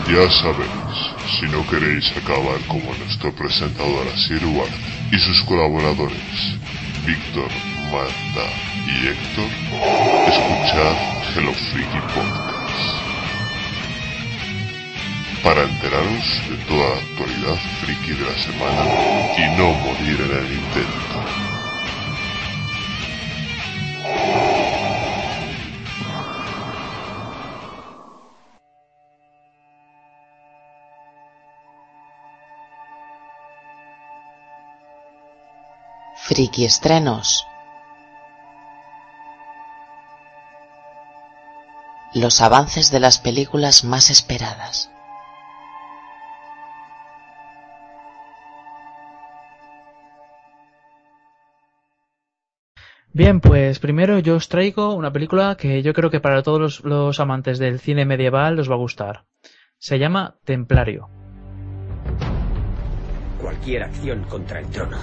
Ya sabéis, si no queréis acabar como nuestro presentador Asier y sus colaboradores, Víctor, Marta y Héctor, escuchad Hello Freaky Podcast. Para enteraros de toda la actualidad friki de la semana y no morir en el intento. Friki estrenos. Los avances de las películas más esperadas. Bien, pues primero yo os traigo una película que yo creo que para todos los, los amantes del cine medieval os va a gustar. Se llama Templario. Cualquier acción contra el trono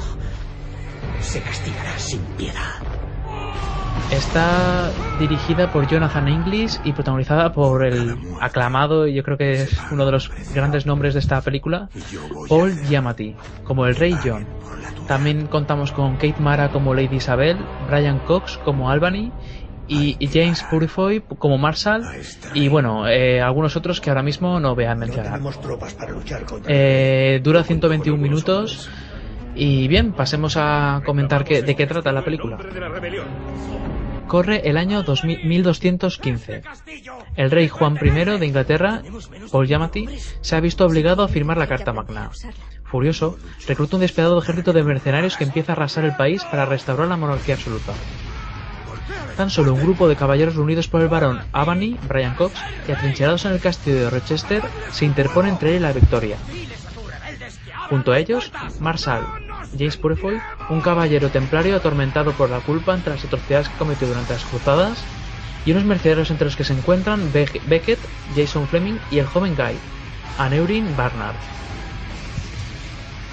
se castigará sin piedad. Está dirigida por Jonathan Inglis y protagonizada por el aclamado, y yo creo que es uno de los grandes nombres de esta película, Paul Giamatti, como el Rey John. También contamos con Kate Mara como Lady Isabel, Brian Cox como Albany y y James Purifoy como Marshall y bueno, eh, algunos otros que ahora mismo no a mencionar. Eh, dura 121 minutos y bien, pasemos a comentar qué- de qué trata la película. Corre el año 2000 1215. El rey Juan I de Inglaterra, Paul Giamatti, se ha visto obligado a firmar la Carta Magna. Furioso, recluta un despiadado ejército de mercenarios que empieza a arrasar el país para restaurar la monarquía absoluta. Tan solo un grupo de caballeros reunidos por el barón Albany, Brian Cox, y atrincherados en el castillo de Rochester, se interpone entre él y la victoria. Junto a ellos, Marshall, James Purefoy, un caballero templario atormentado por la culpa ante las atrocidades que cometió durante las cruzadas, y unos mercenarios entre los que se encuentran Be- Beckett, Jason Fleming y el joven Guy, Aneurin Barnard.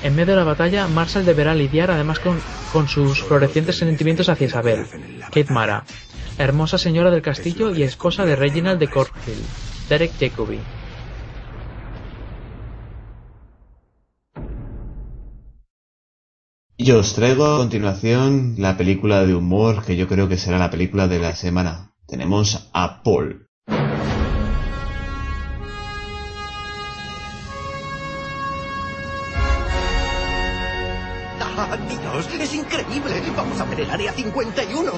En medio de la batalla, Marshall deberá lidiar además con, sus florecientes sentimientos hacia Isabel, Kate Mara, hermosa señora del castillo y esposa de Reginald de Corkhill, Derek Jacobi. Yo os traigo a continuación la película de humor que yo creo que será la película de la semana. Tenemos a Paul. ¡Ah, Dios! ¡Es increíble! ¡Vamos a ver el área 51!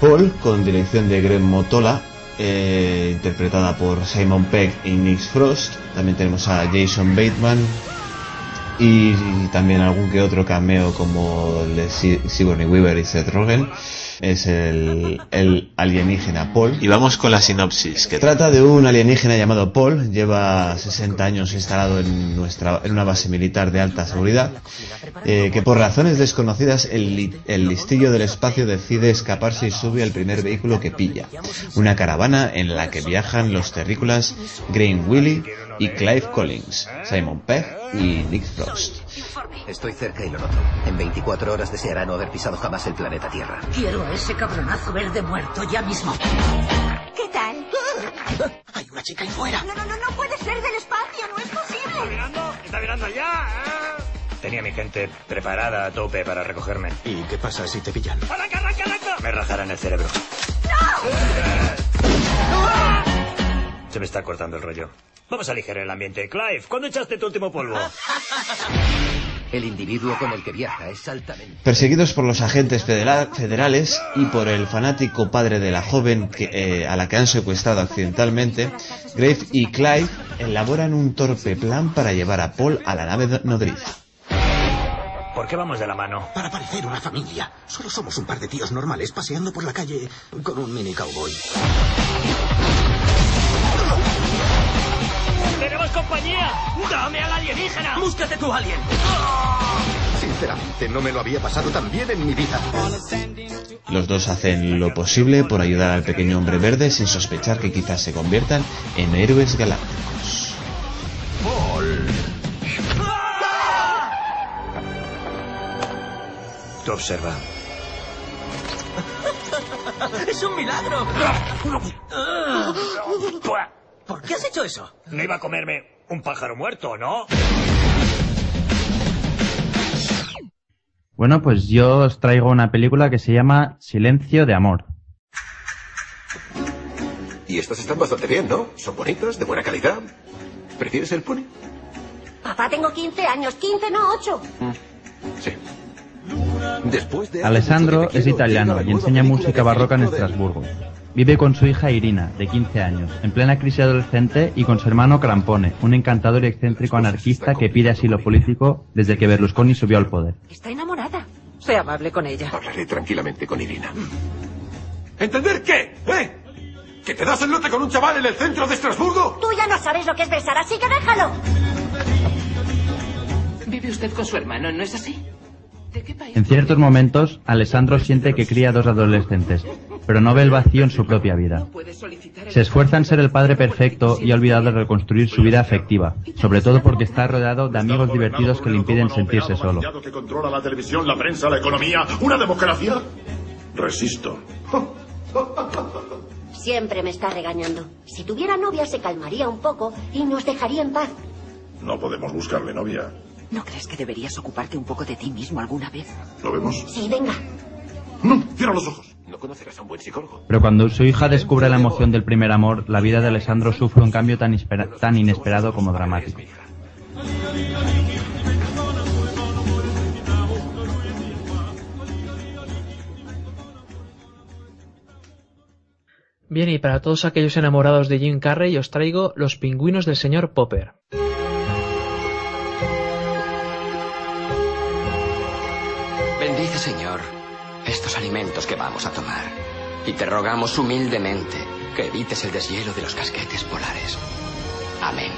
Paul, con dirección de Greg Motola, eh, interpretada por Simon Pegg y Nick Frost. También tenemos a Jason Bateman y, también algún que otro cameo como el de Si- Sigourney Weaver y Seth Rogen. Es el, el alienígena Paul. Y vamos con la sinopsis, que trata de un alienígena llamado Paul. Lleva 60 años instalado en, nuestra, en una base militar de alta seguridad. eh, que por razones desconocidas el, el listillo del espacio decide escaparse y sube al primer vehículo que pilla. Una caravana en la que viajan los terrícolas Graham Willy y Clive Collins, Simon Pegg y Nick Frost. Estoy cerca y lo noto. En 24 horas deseará no haber pisado jamás el planeta Tierra. Quiero a ese cabronazo verde muerto ya mismo. ¿Qué tal? [LAUGHS] Hay una chica ahí fuera. No, no, no, no puede ser del espacio, no es posible. ¿Está mirando allá? Tenía mi gente preparada a tope para recogerme. ¿Y qué pasa si te pillan? ¡Arranca, arranca, arranca! Me rajarán el cerebro. Se me está cortando el rollo. Vamos a aligerar el ambiente. Clive, ¿cuándo echaste tu último polvo? [LAUGHS] El individuo con el que viaja es altamente... Perseguidos por los agentes federa- federales y por el fanático padre de la joven que, eh, a la que han secuestrado accidentalmente, Grave y Clive elaboran un torpe plan para llevar a Paul a la nave nodriza. ¿Por qué vamos de la mano? Para parecer una familia. Solo somos un par de tíos normales paseando por la calle con un mini cowboy. ¡Tenemos compañía! ¡Dame al alienígena! ¡Búscate tu alien! Sinceramente, no me lo había pasado tan bien en mi vida. Los dos hacen lo posible por ayudar al pequeño hombre verde sin sospechar que quizás se conviertan en héroes galácticos. Paul. Tú observa. [LAUGHS] ¡Es un milagro! ¿Por qué has hecho eso? No iba a comerme un pájaro muerto, ¿no? Bueno, pues yo os traigo una película que se llama Silencio de Amor. Y estas están bastante bien, ¿no? Son bonitas, de buena calidad. ¿Prefieres el pony? Papá, tengo 15 años, 15 no 8. Sí. Después de Alessandro es italiano y enseña música barroca en Estrasburgo. Vive con su hija Irina, de 15 años, en plena crisis adolescente y con su hermano Crampone, un encantador y excéntrico anarquista que pide asilo político desde que Berlusconi subió al poder. Está enamorada. Sea amable con ella. Hablaré tranquilamente con Irina. ¿Entender qué? ¿Eh? ¿Que te das el lote con un chaval en el centro de Estrasburgo? Tú ya no sabes lo que es besar, así que déjalo. Vive usted con su hermano, ¿no es así? En ciertos momentos, Alessandro siente que cría dos adolescentes, pero no ve el vacío en su propia vida. Se esfuerza en ser el padre perfecto y ha olvidado de reconstruir su vida afectiva, sobre todo porque está rodeado de amigos divertidos que le impiden sentirse solo. que controla la televisión, la prensa, la economía, una democracia. Resisto. Siempre me está regañando. Si tuviera novia se calmaría un poco y nos dejaría en paz. No podemos buscarle novia. ¿No crees que deberías ocuparte un poco de ti mismo alguna vez? ¿Lo vemos? Sí, venga. No, cierra los ojos. No conocerás a un buen psicólogo. Pero cuando su hija descubre la emoción del primer amor, la vida de Alessandro sufre un cambio tan, tan inesperado como dramático. Bien, y para todos aquellos enamorados de Jim Carrey os traigo Los pingüinos del señor Popper. Que vamos a tomar. Y te rogamos humildemente que evites el deshielo de los casquetes polares. Amén.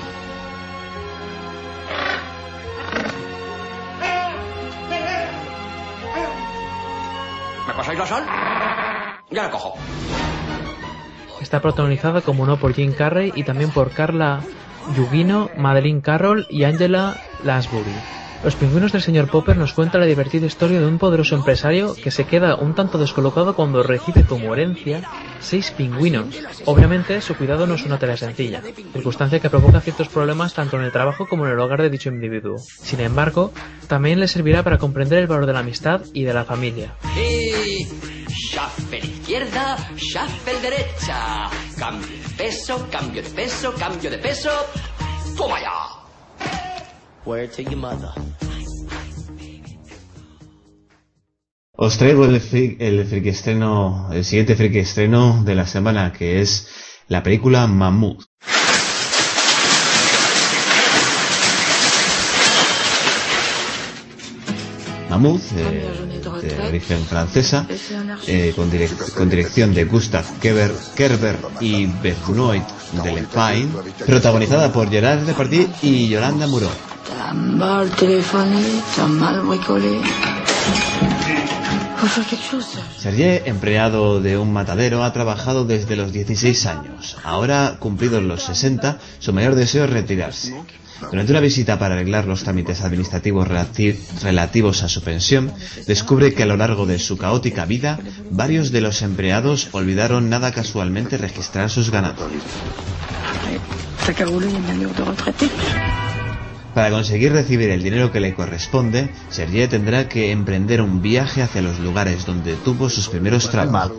¿Me pasáis la sal? Ya la cojo. Está protagonizada como no por Jim Carrey y también por Carla Gugino, Madeline Carroll y Angela Lansbury. Los pingüinos del señor Popper nos cuenta la divertida historia de un poderoso empresario que se queda un tanto descolocado cuando recibe como herencia seis pingüinos. Obviamente, su cuidado no es una tarea sencilla, circunstancia que provoca ciertos problemas tanto en el trabajo como en el hogar de dicho individuo. Sin embargo, también le servirá para comprender el valor de la amistad y de la familia. Shuffle izquierda, shuffle derecha. Cambio de peso, cambio de peso, cambio de peso. ¡Toma! Os traigo el, el siguiente friki estreno de la semana, que es la película Mammoth. Mammoth, eh, de origen francesa, eh, con, direc- con dirección de Gustav Kerber, Kerber y Benoit Delepine, protagonizada por Gerard Depardieu y Yolanda Moreau. Sergei, empleado de un matadero, ha trabajado desde los 16 años. Ahora, cumplidos los 60, su mayor deseo es retirarse. Durante una visita para arreglar los trámites administrativos relati- relativos a su pensión, descubre que a lo largo de su caótica vida, varios de los empleados olvidaron nada casualmente registrar sus ganados. Para conseguir recibir el dinero que le corresponde, Sergei tendrá que emprender un viaje hacia los lugares donde tuvo sus primeros trabajos.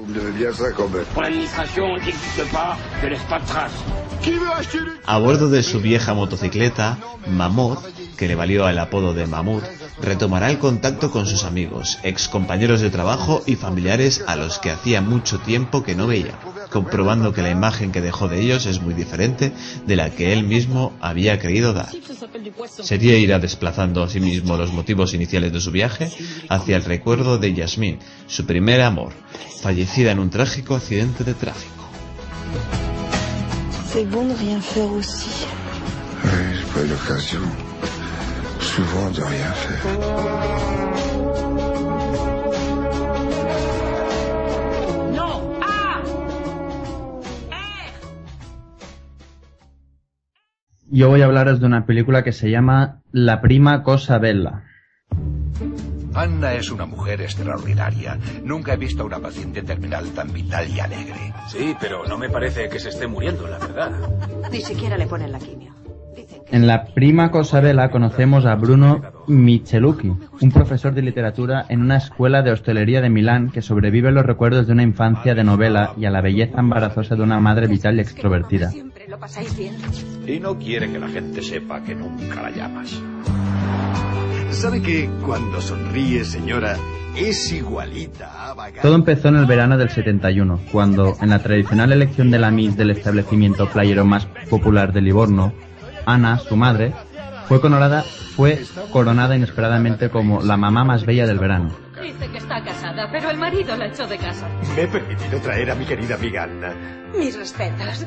A bordo de su vieja motocicleta, Mammoth, que le valió el apodo de Mamut, retomará el contacto con sus amigos, ex compañeros de trabajo y familiares a los que hacía mucho tiempo que no veía, comprobando que la imagen que dejó de ellos es muy diferente de la que él mismo había querido dar. Sería irá desplazando a sí mismo los motivos iniciales de su viaje hacia el recuerdo de Yasmín, su primer amor, fallecida en un trágico accidente de tráfico. C'est bon de rien faire aussi. Oui, pas l'occasion, souvent, de rien faire. ¡No! ¡Ah! Yo voy a hablaros de una película que se llama La prima cosa bella. Anna es una mujer extraordinaria. Nunca he visto a una paciente terminal tan vital y alegre. Sí, pero no me parece que se esté muriendo, la verdad. Ni siquiera le ponen la quimio. En La prima cosa bella conocemos a Bruno Michelucci, un profesor de literatura en una escuela de hostelería de Milán que sobrevive a los recuerdos de una infancia de novela y a la belleza embarazosa de una madre vital y extrovertida. Y no quiere que la gente sepa que nunca la llamas. ¿Sabe que cuando sonríe, señora, es igualita a Todo empezó en el verano del 71, cuando, en la tradicional elección de la Miss del establecimiento playero más popular de Livorno, Ana, su madre, fue coronada, fue coronada inesperadamente como la mamá más bella del verano. nada, pero el marido la echó de casa. Me he permitido traer a mi querida amiga Anna. Mis respetos.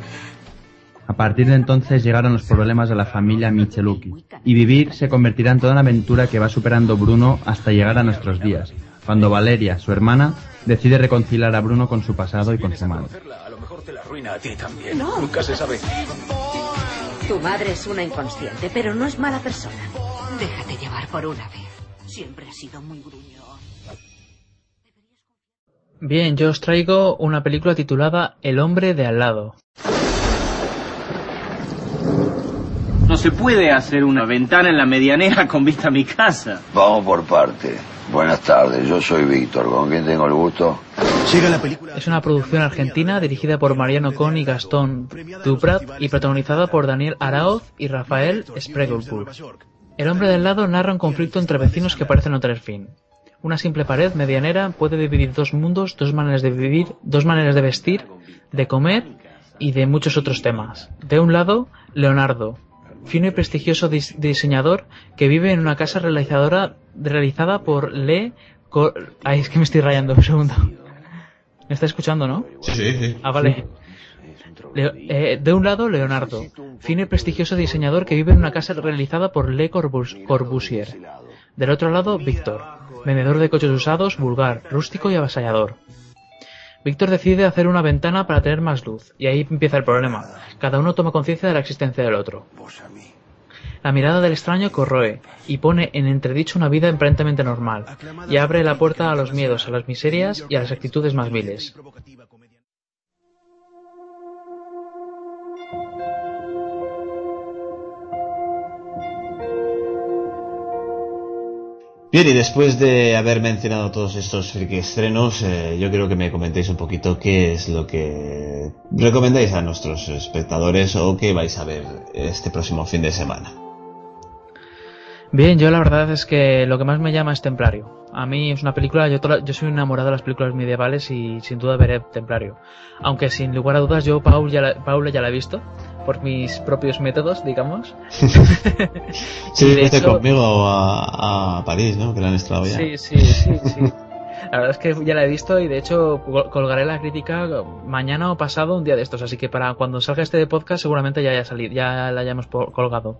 A partir de entonces llegaron los problemas de la familia Micheluki, y vivir se convertirá en toda una aventura que va superando Bruno hasta llegar a nuestros días, cuando Valeria, su hermana, decide reconciliar a Bruno con su pasado y con su madre. A lo mejor te la arruina a ti también. No. Nunca se sabe. Tu madre es una inconsciente, pero no es mala persona. Déjate llevar por una vez. Siempre ha sido muy gruñón. Bien, yo os traigo una película titulada El hombre de al lado. No se puede hacer una ventana en la medianera con vista a mi casa. Vamos por parte. Buenas tardes, yo soy Víctor. ¿Con quién tengo el gusto? Es una producción argentina dirigida por Mariano Con y Gastón Duprat y protagonizada por Daniel Araoz y Rafael Spregelburg. El hombre del lado narra un conflicto entre vecinos que parecen no tener fin. Una simple pared medianera puede dividir dos mundos, dos maneras de vivir, dos maneras de vestir, de comer y de muchos otros temas. De un lado, Leonardo, fino y prestigioso dis- diseñador que vive en una casa realizadora realizada por Le Cor- Ay, es que me estoy rayando, un segundo. ¿Me está escuchando, no? Sí, sí, sí. Ah, vale. Eh, de un lado, Leonardo, fino y prestigioso diseñador que vive en una casa realizada por Le Corbus- Corbusier. Del otro lado, Víctor, vendedor de coches usados, vulgar, rústico y avasallador. Víctor decide hacer una ventana para tener más luz, y ahí empieza el problema. Cada uno toma conciencia de la existencia del otro. La mirada del extraño corroe y pone en entredicho una vida aparentemente normal, y abre la puerta a los miedos, a las miserias y a las actitudes más viles. Bien, y después de haber mencionado todos estos friki estrenos, eh, yo quiero que me comentéis un poquito qué es lo que recomendáis a nuestros espectadores o qué vais a ver este próximo fin de semana. Bien, yo la verdad es que lo que más me llama es Templario. A mí es una película, yo, yo soy enamorado de las películas medievales y sin duda veré Templario. Aunque sin lugar a dudas yo Paul ya la, Paula ya la he visto, por mis propios métodos, digamos. [LAUGHS] Sí, de vete hecho- conmigo a, a París, ¿no? Que la han estrenado ya. Sí, sí, sí, sí. La verdad es que ya la he visto y de hecho col- colgaré la crítica mañana o pasado, un día de estos. Así que para cuando salga este podcast seguramente ya haya salido, ya la hayamos colgado.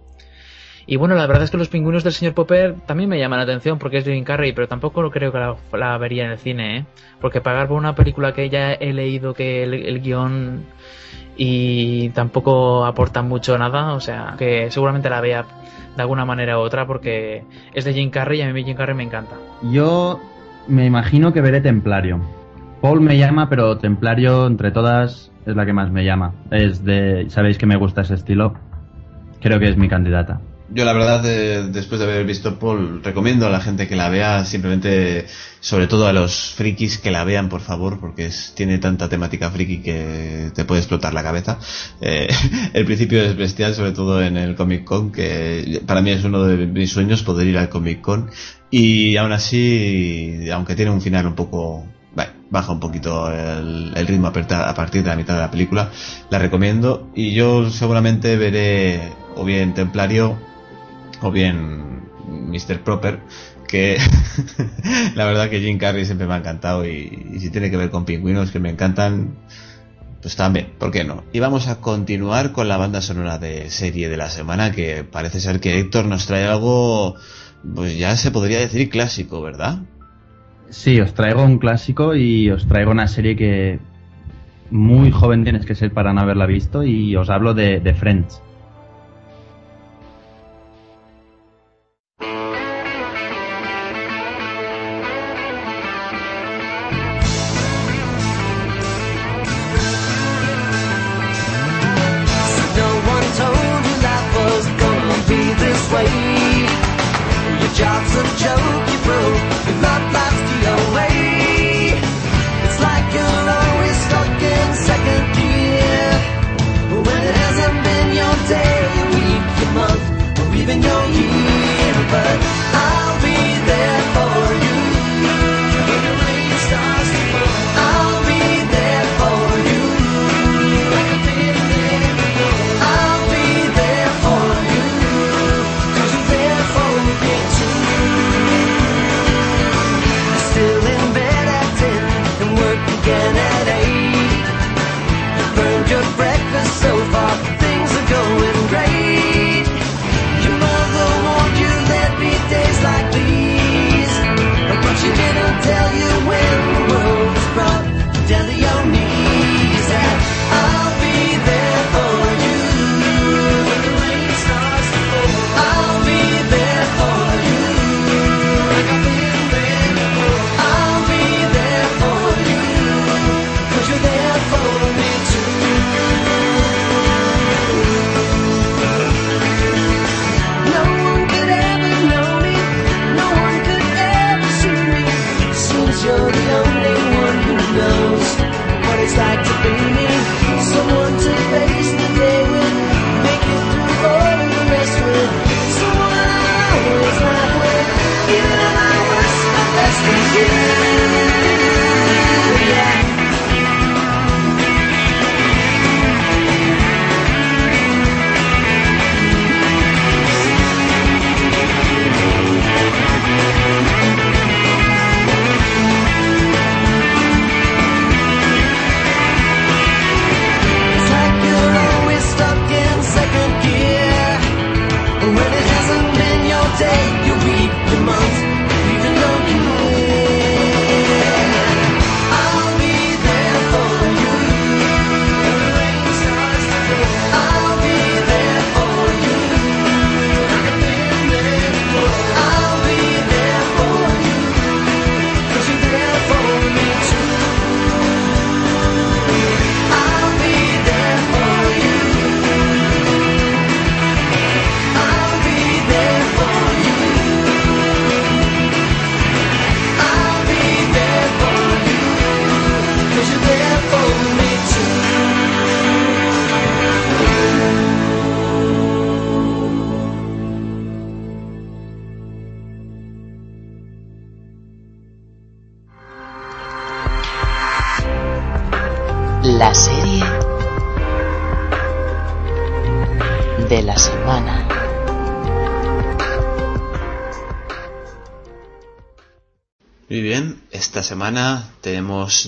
Y bueno, la verdad es que los pingüinos del señor Popper también me llaman la atención porque es Jim Carrey, pero tampoco creo que la, la vería en el cine, ¿eh? Porque pagar por una película que ya he leído que el, el guion y tampoco aporta mucho nada, o sea, que seguramente la vea de alguna manera u otra porque es de Jim Carrey y a mí Jim Carrey me encanta. Yo me imagino que veré Templario. Paul me llama, pero Templario, entre todas, es la que más me llama. Es de. Sabéis que me gusta ese estilo. Creo que es mi candidata. Yo la verdad, eh, después de haber visto Paul, recomiendo a la gente que la vea, simplemente, sobre todo a los frikis que la vean, por favor, porque es, tiene tanta temática friki que te puede explotar la cabeza. Eh, [LAUGHS] el principio es bestial, sobre todo en el Comic Con, que para mí es uno de mis sueños poder ir al Comic Con. Y aún así, aunque tiene un final un poco baja un poquito el, el ritmo a partir de la mitad de la película. La recomiendo y yo seguramente veré o bien Templario o bien Mr. Proper, que [LAUGHS] la verdad que Jim Carrey siempre me ha encantado y, si tiene que ver con pingüinos que me encantan, pues también, ¿por qué no? Y vamos a continuar con la banda sonora de serie de la semana, que parece ser que Héctor nos trae algo, pues ya se podría decir clásico, ¿verdad? Sí, os traigo un clásico y os traigo una serie que muy joven tienes que ser para no haberla visto y os hablo de, de Friends.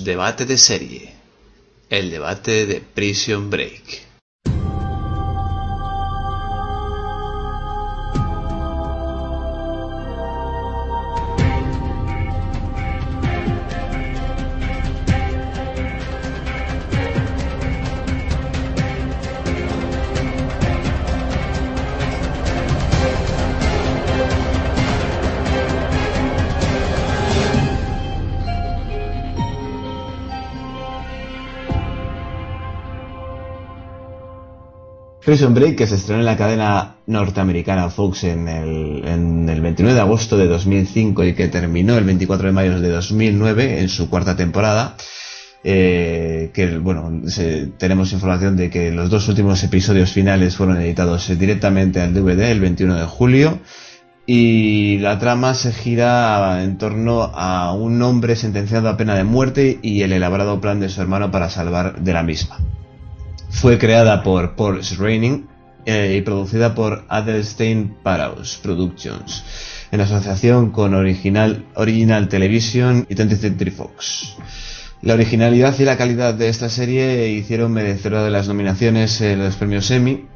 Debate de serie. El debate de Prison Break. Prison Break, que se estrenó en la cadena norteamericana Fox en el, en el 29 de agosto de 2005 y que terminó el 24 de mayo de 2009 en su cuarta temporada. eh, que bueno, se- tenemos información de que los dos últimos episodios finales fueron editados directamente al DVD el 21 de julio y la trama se gira en torno a un hombre sentenciado a pena de muerte y el elaborado plan de su hermano para salvar de la misma. Fue creada por Paul Schreining eh, y producida por Adelstein Paraus Productions en asociación con Original, Television y 20th Century Fox. La originalidad y la calidad de esta serie hicieron merecedora de las nominaciones en los premios Emmy.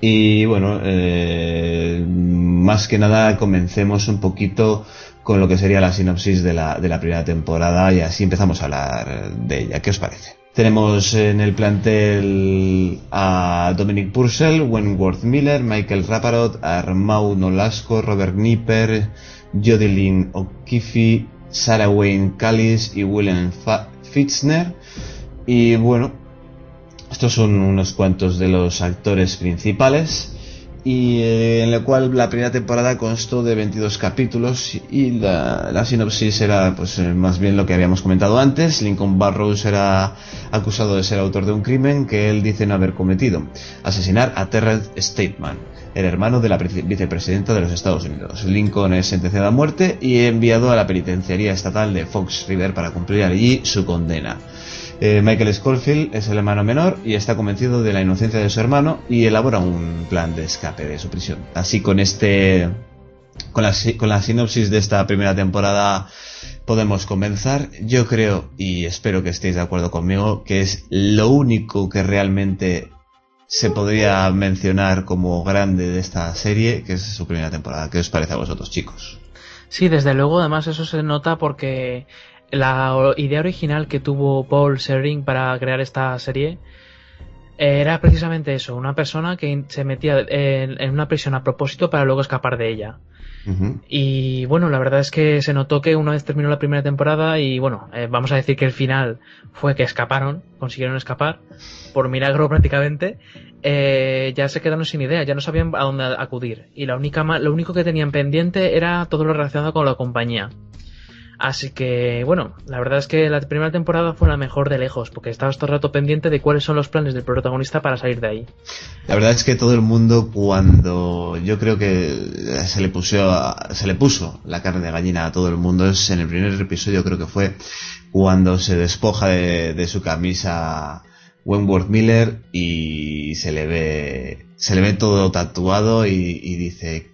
Y bueno, eh, más que nada comencemos un poquito con lo que sería la sinopsis de la, de la primera temporada y así empezamos a hablar de ella. ¿Qué os parece? Tenemos en el plantel a Dominic Purcell, Wentworth Miller, Michael Raparot, Armau Nolasco, Robert Nipper, Jodelyn O'Keefe, Sarah Wayne Callis y William Fitzner. Y bueno, estos son unos cuantos de los actores principales. Y eh, en la cual la primera temporada constó de 22 capítulos y la, sinopsis era pues eh, más bien lo que habíamos comentado antes. Lincoln Barrows era acusado de ser autor de un crimen que él dice no haber cometido. Asesinar a Terrell Stateman, el hermano de la vice- vicepresidenta de los Estados Unidos. Lincoln es sentenciado a muerte y enviado a la penitenciaría estatal de Fox River para cumplir allí su condena. Eh, Michael Scofield es el hermano menor y está convencido de la inocencia de su hermano y elabora un plan de escape de su prisión. Así con este con la, con la sinopsis de esta primera temporada podemos comenzar. Yo creo y espero que estéis de acuerdo conmigo que es lo único que realmente se podría mencionar como grande de esta serie, que es su primera temporada. ¿Qué os parece a vosotros, chicos? Sí, desde luego, además eso se nota porque la idea original que tuvo Paul Serring para crear esta serie eh, era precisamente eso, una persona que se metía en, en una prisión a propósito para luego escapar de ella. Y bueno, la verdad es que se notó que una vez terminó la primera temporada y bueno, eh, vamos a decir que el final fue que escaparon, consiguieron escapar, por milagro prácticamente, eh, ya se quedaron sin idea, ya no sabían a dónde acudir. Y la única, lo único que tenían pendiente era todo lo relacionado con la compañía. Así que, bueno, la verdad es que la primera temporada fue la mejor de lejos, porque estabas todo el rato pendiente de cuáles son los planes del protagonista para salir de ahí. La verdad es que todo el mundo cuando yo creo que se le puso se le puso la carne de gallina a todo el mundo es en el primer episodio creo que fue cuando se despoja de, de su camisa Wentworth Miller y se le ve se le ve todo tatuado y, y dice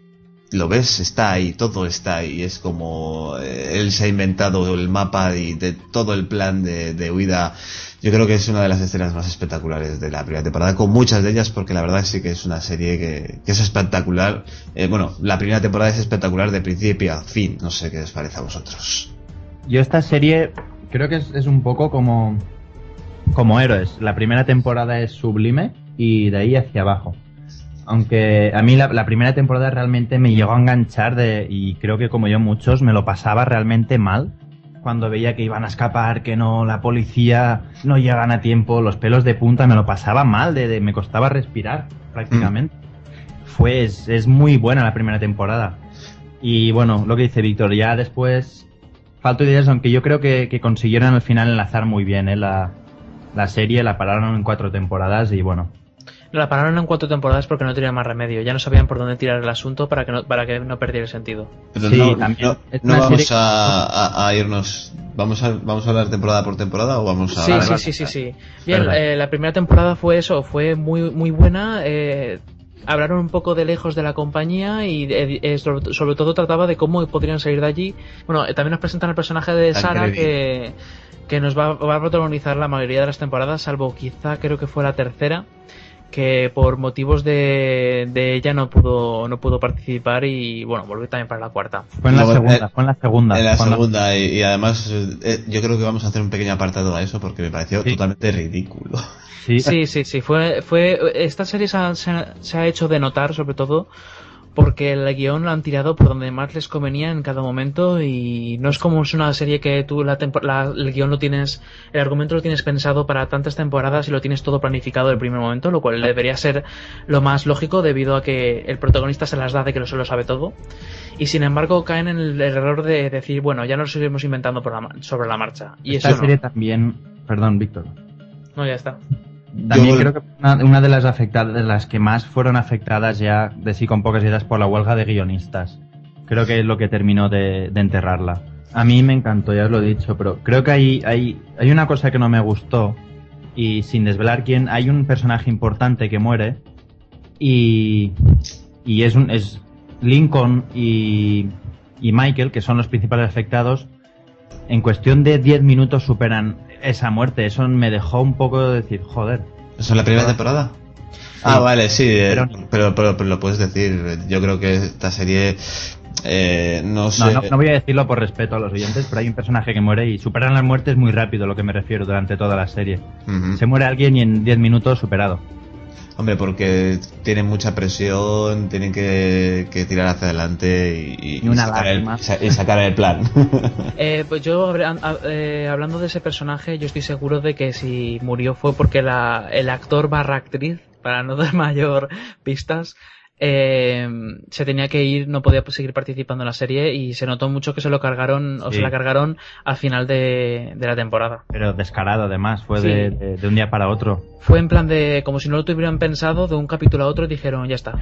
lo ves está ahí todo está ahí es como eh, él se ha inventado el mapa y de todo el plan de, de huida yo creo que es una de las escenas más espectaculares de la primera temporada, con muchas de ellas, porque la verdad sí que es una serie que, es espectacular. Eh, bueno, la primera temporada es espectacular de principio a fin. No sé qué os parece a vosotros. Yo esta serie creo que es, es un poco como, como héroes. La primera temporada es sublime y de ahí hacia abajo. Aunque a mí la, la primera temporada realmente me llegó a enganchar de, y creo que como yo muchos me lo pasaba realmente mal cuando veía que iban a escapar, que no, la policía no llegan a tiempo, los pelos de punta, me lo pasaba mal, de, de- me costaba respirar prácticamente. Fue, es, es muy buena la primera temporada. Y bueno, lo que dice Víctor, ya después falto ideas, aunque yo creo que, que consiguieron al final enlazar muy bien ¿eh? la, la serie, la pararon en cuatro temporadas y bueno. La pararon en cuatro temporadas porque no tenían más remedio, ya no sabían por dónde tirar el asunto para que no, para que no perdiera el sentido. Pero Sí, no, también. no- Es no una vamos a, a- a irnos. ¿Vamos a, ¿Vamos a hablar temporada por temporada o vamos a.? Sí, sí, sí, sí, sí. Bien, eh, la primera temporada fue eso, fue muy, muy buena. eh, hablaron un poco de lejos de la compañía y eh, eh, sobre, todo trataba de cómo podrían salir de allí. Bueno, eh, también nos presentan el personaje de Sara que, que nos va, va a protagonizar la mayoría de las temporadas, salvo quizá creo que fue la tercera que por motivos de, de ella no pudo no pudo participar y bueno volvió también para la cuarta Fue en la segunda, eh, fue en la segunda. En la segunda, y, y además eh, yo creo que vamos a hacer un pequeño apartado a eso porque me pareció totalmente ridículo. Sí, Sí, sí, sí. Fue, fue, esta serie se ha, se ha- se ha hecho de notar, sobre todo, porque el guion lo han tirado por donde más les convenía en cada momento y no es como es una serie que tú la, la- el guion lo tienes, el argumento lo tienes pensado para tantas temporadas y lo tienes todo planificado del primer momento, lo cual debería ser lo más lógico debido a que el protagonista se las da de que lo se lo sabe todo y sin embargo caen en el error de decir, bueno, ya nos lo seguimos inventando por la sobre la marcha y Esta eso no. serie también, perdón, Víctor. No, ya está. También Yo- creo que una, una de las afectadas, de las que más fueron afectadas ya de sí con pocas ideas por la huelga de guionistas. Creo que es lo que terminó de, de enterrarla. A mí me encantó, ya os lo he dicho, pero creo que hay, hay, hay una cosa que no me gustó y sin desvelar quién, hay un personaje importante que muere y, y es un, es Lincoln y, y Michael, que son los principales afectados, en cuestión de 10 minutos superan esa muerte. Eso me dejó un poco de decir, joder. ¿Eso en la primera temporada? Ah, vale, sí, eh, Pero- pero, pero, pero lo puedes decir. Yo creo que esta serie, eh, no sé. No, no, no voy a decirlo por respeto a los oyentes, pero hay un personaje que muere y superan las muertes muy rápido, lo que me refiero, durante toda la serie. Se muere alguien y en 10 minutos superado. Hombre, porque tienen mucha presión, tienen que, que tirar hacia adelante y, Y una sacar, el, lágrima. sa- y sacar el plan. [LAUGHS] Eh, pues yo, habla- a- eh, hablando de ese personaje, yo estoy seguro de que si murió fue porque la, el actor barra actriz, para no dar [LAUGHS] mayor pistas, eh, se tenía que ir, no podía seguir participando en la serie y se notó mucho que se lo cargaron, o se la cargaron al final de, de la temporada. Pero descarado, además, fue Sí. de, de- de un día para otro. Fue en plan de, como si no lo tuvieran pensado, de un capítulo a otro dijeron, ya está.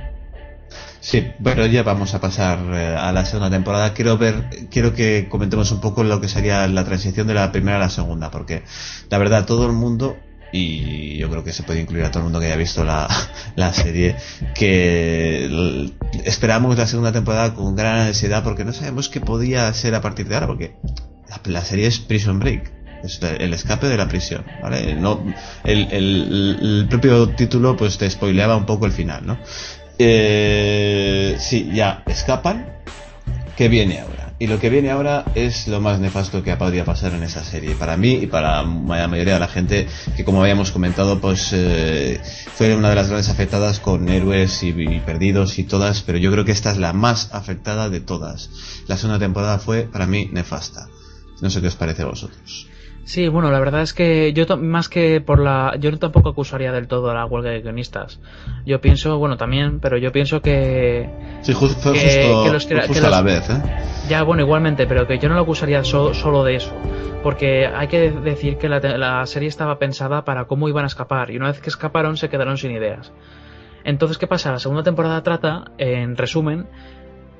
Sí, bueno, ya vamos a pasar eh, a la segunda temporada. Quiero ver, quiero que comentemos un poco lo que sería la transición de la primera a la segunda, porque la verdad todo el mundo y yo creo que se puede incluir a todo el mundo que haya visto la, [LAUGHS] la serie que esperamos la segunda temporada con gran ansiedad porque no sabemos qué podía ser a partir de ahora porque la, serie es Prison Break el escape de la prisión ¿vale? no, el, el- el propio título pues te spoileaba un poco el final ¿no? Eh, sí, ya escapan. ¿Qué viene ahora? Y lo que viene ahora es lo más nefasto que podría pasar en esa serie. Para mí y para la mayoría de la gente que, como habíamos comentado, pues eh, fue una de las grandes afectadas con héroes y, y perdidos y todas, pero yo creo que esta es la más afectada de todas. La segunda temporada fue, para mí, nefasta. No sé qué os parece a vosotros. Sí, bueno, la verdad es que yo más que por la... Yo tampoco acusaría del todo a la huelga de guionistas. Yo pienso, bueno, también, pero yo pienso que... Sí, ju- fue que- justo, que los justo que a la los- vez, ¿eh? Ya, bueno, igualmente, pero que yo no lo acusaría so- solo de eso. Porque hay que decir que la, la serie estaba pensada para cómo iban a escapar. Y una vez que escaparon, se quedaron sin ideas. Entonces, ¿qué pasa? La segunda temporada trata, en resumen,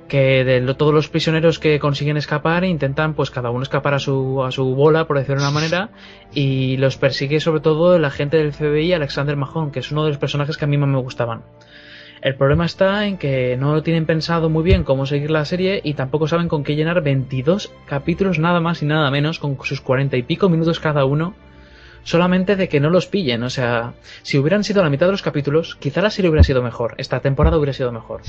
que de lo- todos los prisioneros que consiguen escapar intentan, pues cada uno escapar a su, a su bola, por decirlo de una manera, y los persigue sobre todo el agente del FBI, Alexander Mahon, que es uno de los personajes que a mí más me gustaban. El problema está en que no tienen pensado muy bien cómo seguir la serie y tampoco saben con qué llenar 22 capítulos nada más y nada menos, con sus 40 y pico minutos cada uno, solamente de que no los pillen. O sea, si hubieran sido la mitad de los capítulos, quizá la serie hubiera sido mejor, esta temporada hubiera sido mejor.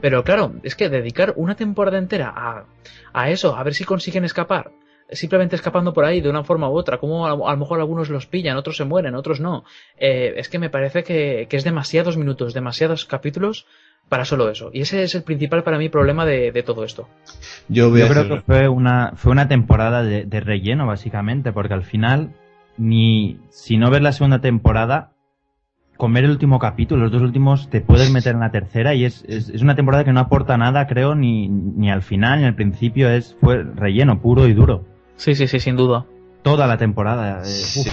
Pero claro, es que dedicar una temporada entera a, a eso, a ver si consiguen escapar, simplemente escapando por ahí de una forma u otra, como a, lo- a lo mejor algunos los pillan, otros se mueren, otros no, eh, es que me parece que, que es demasiados minutos, demasiados capítulos para solo eso. Y ese es el principal para mí problema de, de todo esto. Yo creo que fue una, fue una temporada de, de relleno, básicamente, porque al final, ni si no ves la segunda temporada, con ver el último capítulo, los dos últimos, te puedes meter en la tercera y es, es, es una temporada que no aporta nada, creo, ni, ni al final ni al principio, es fue relleno puro y duro. Sí, sí, sí, sin duda. Toda la temporada. eh, uf.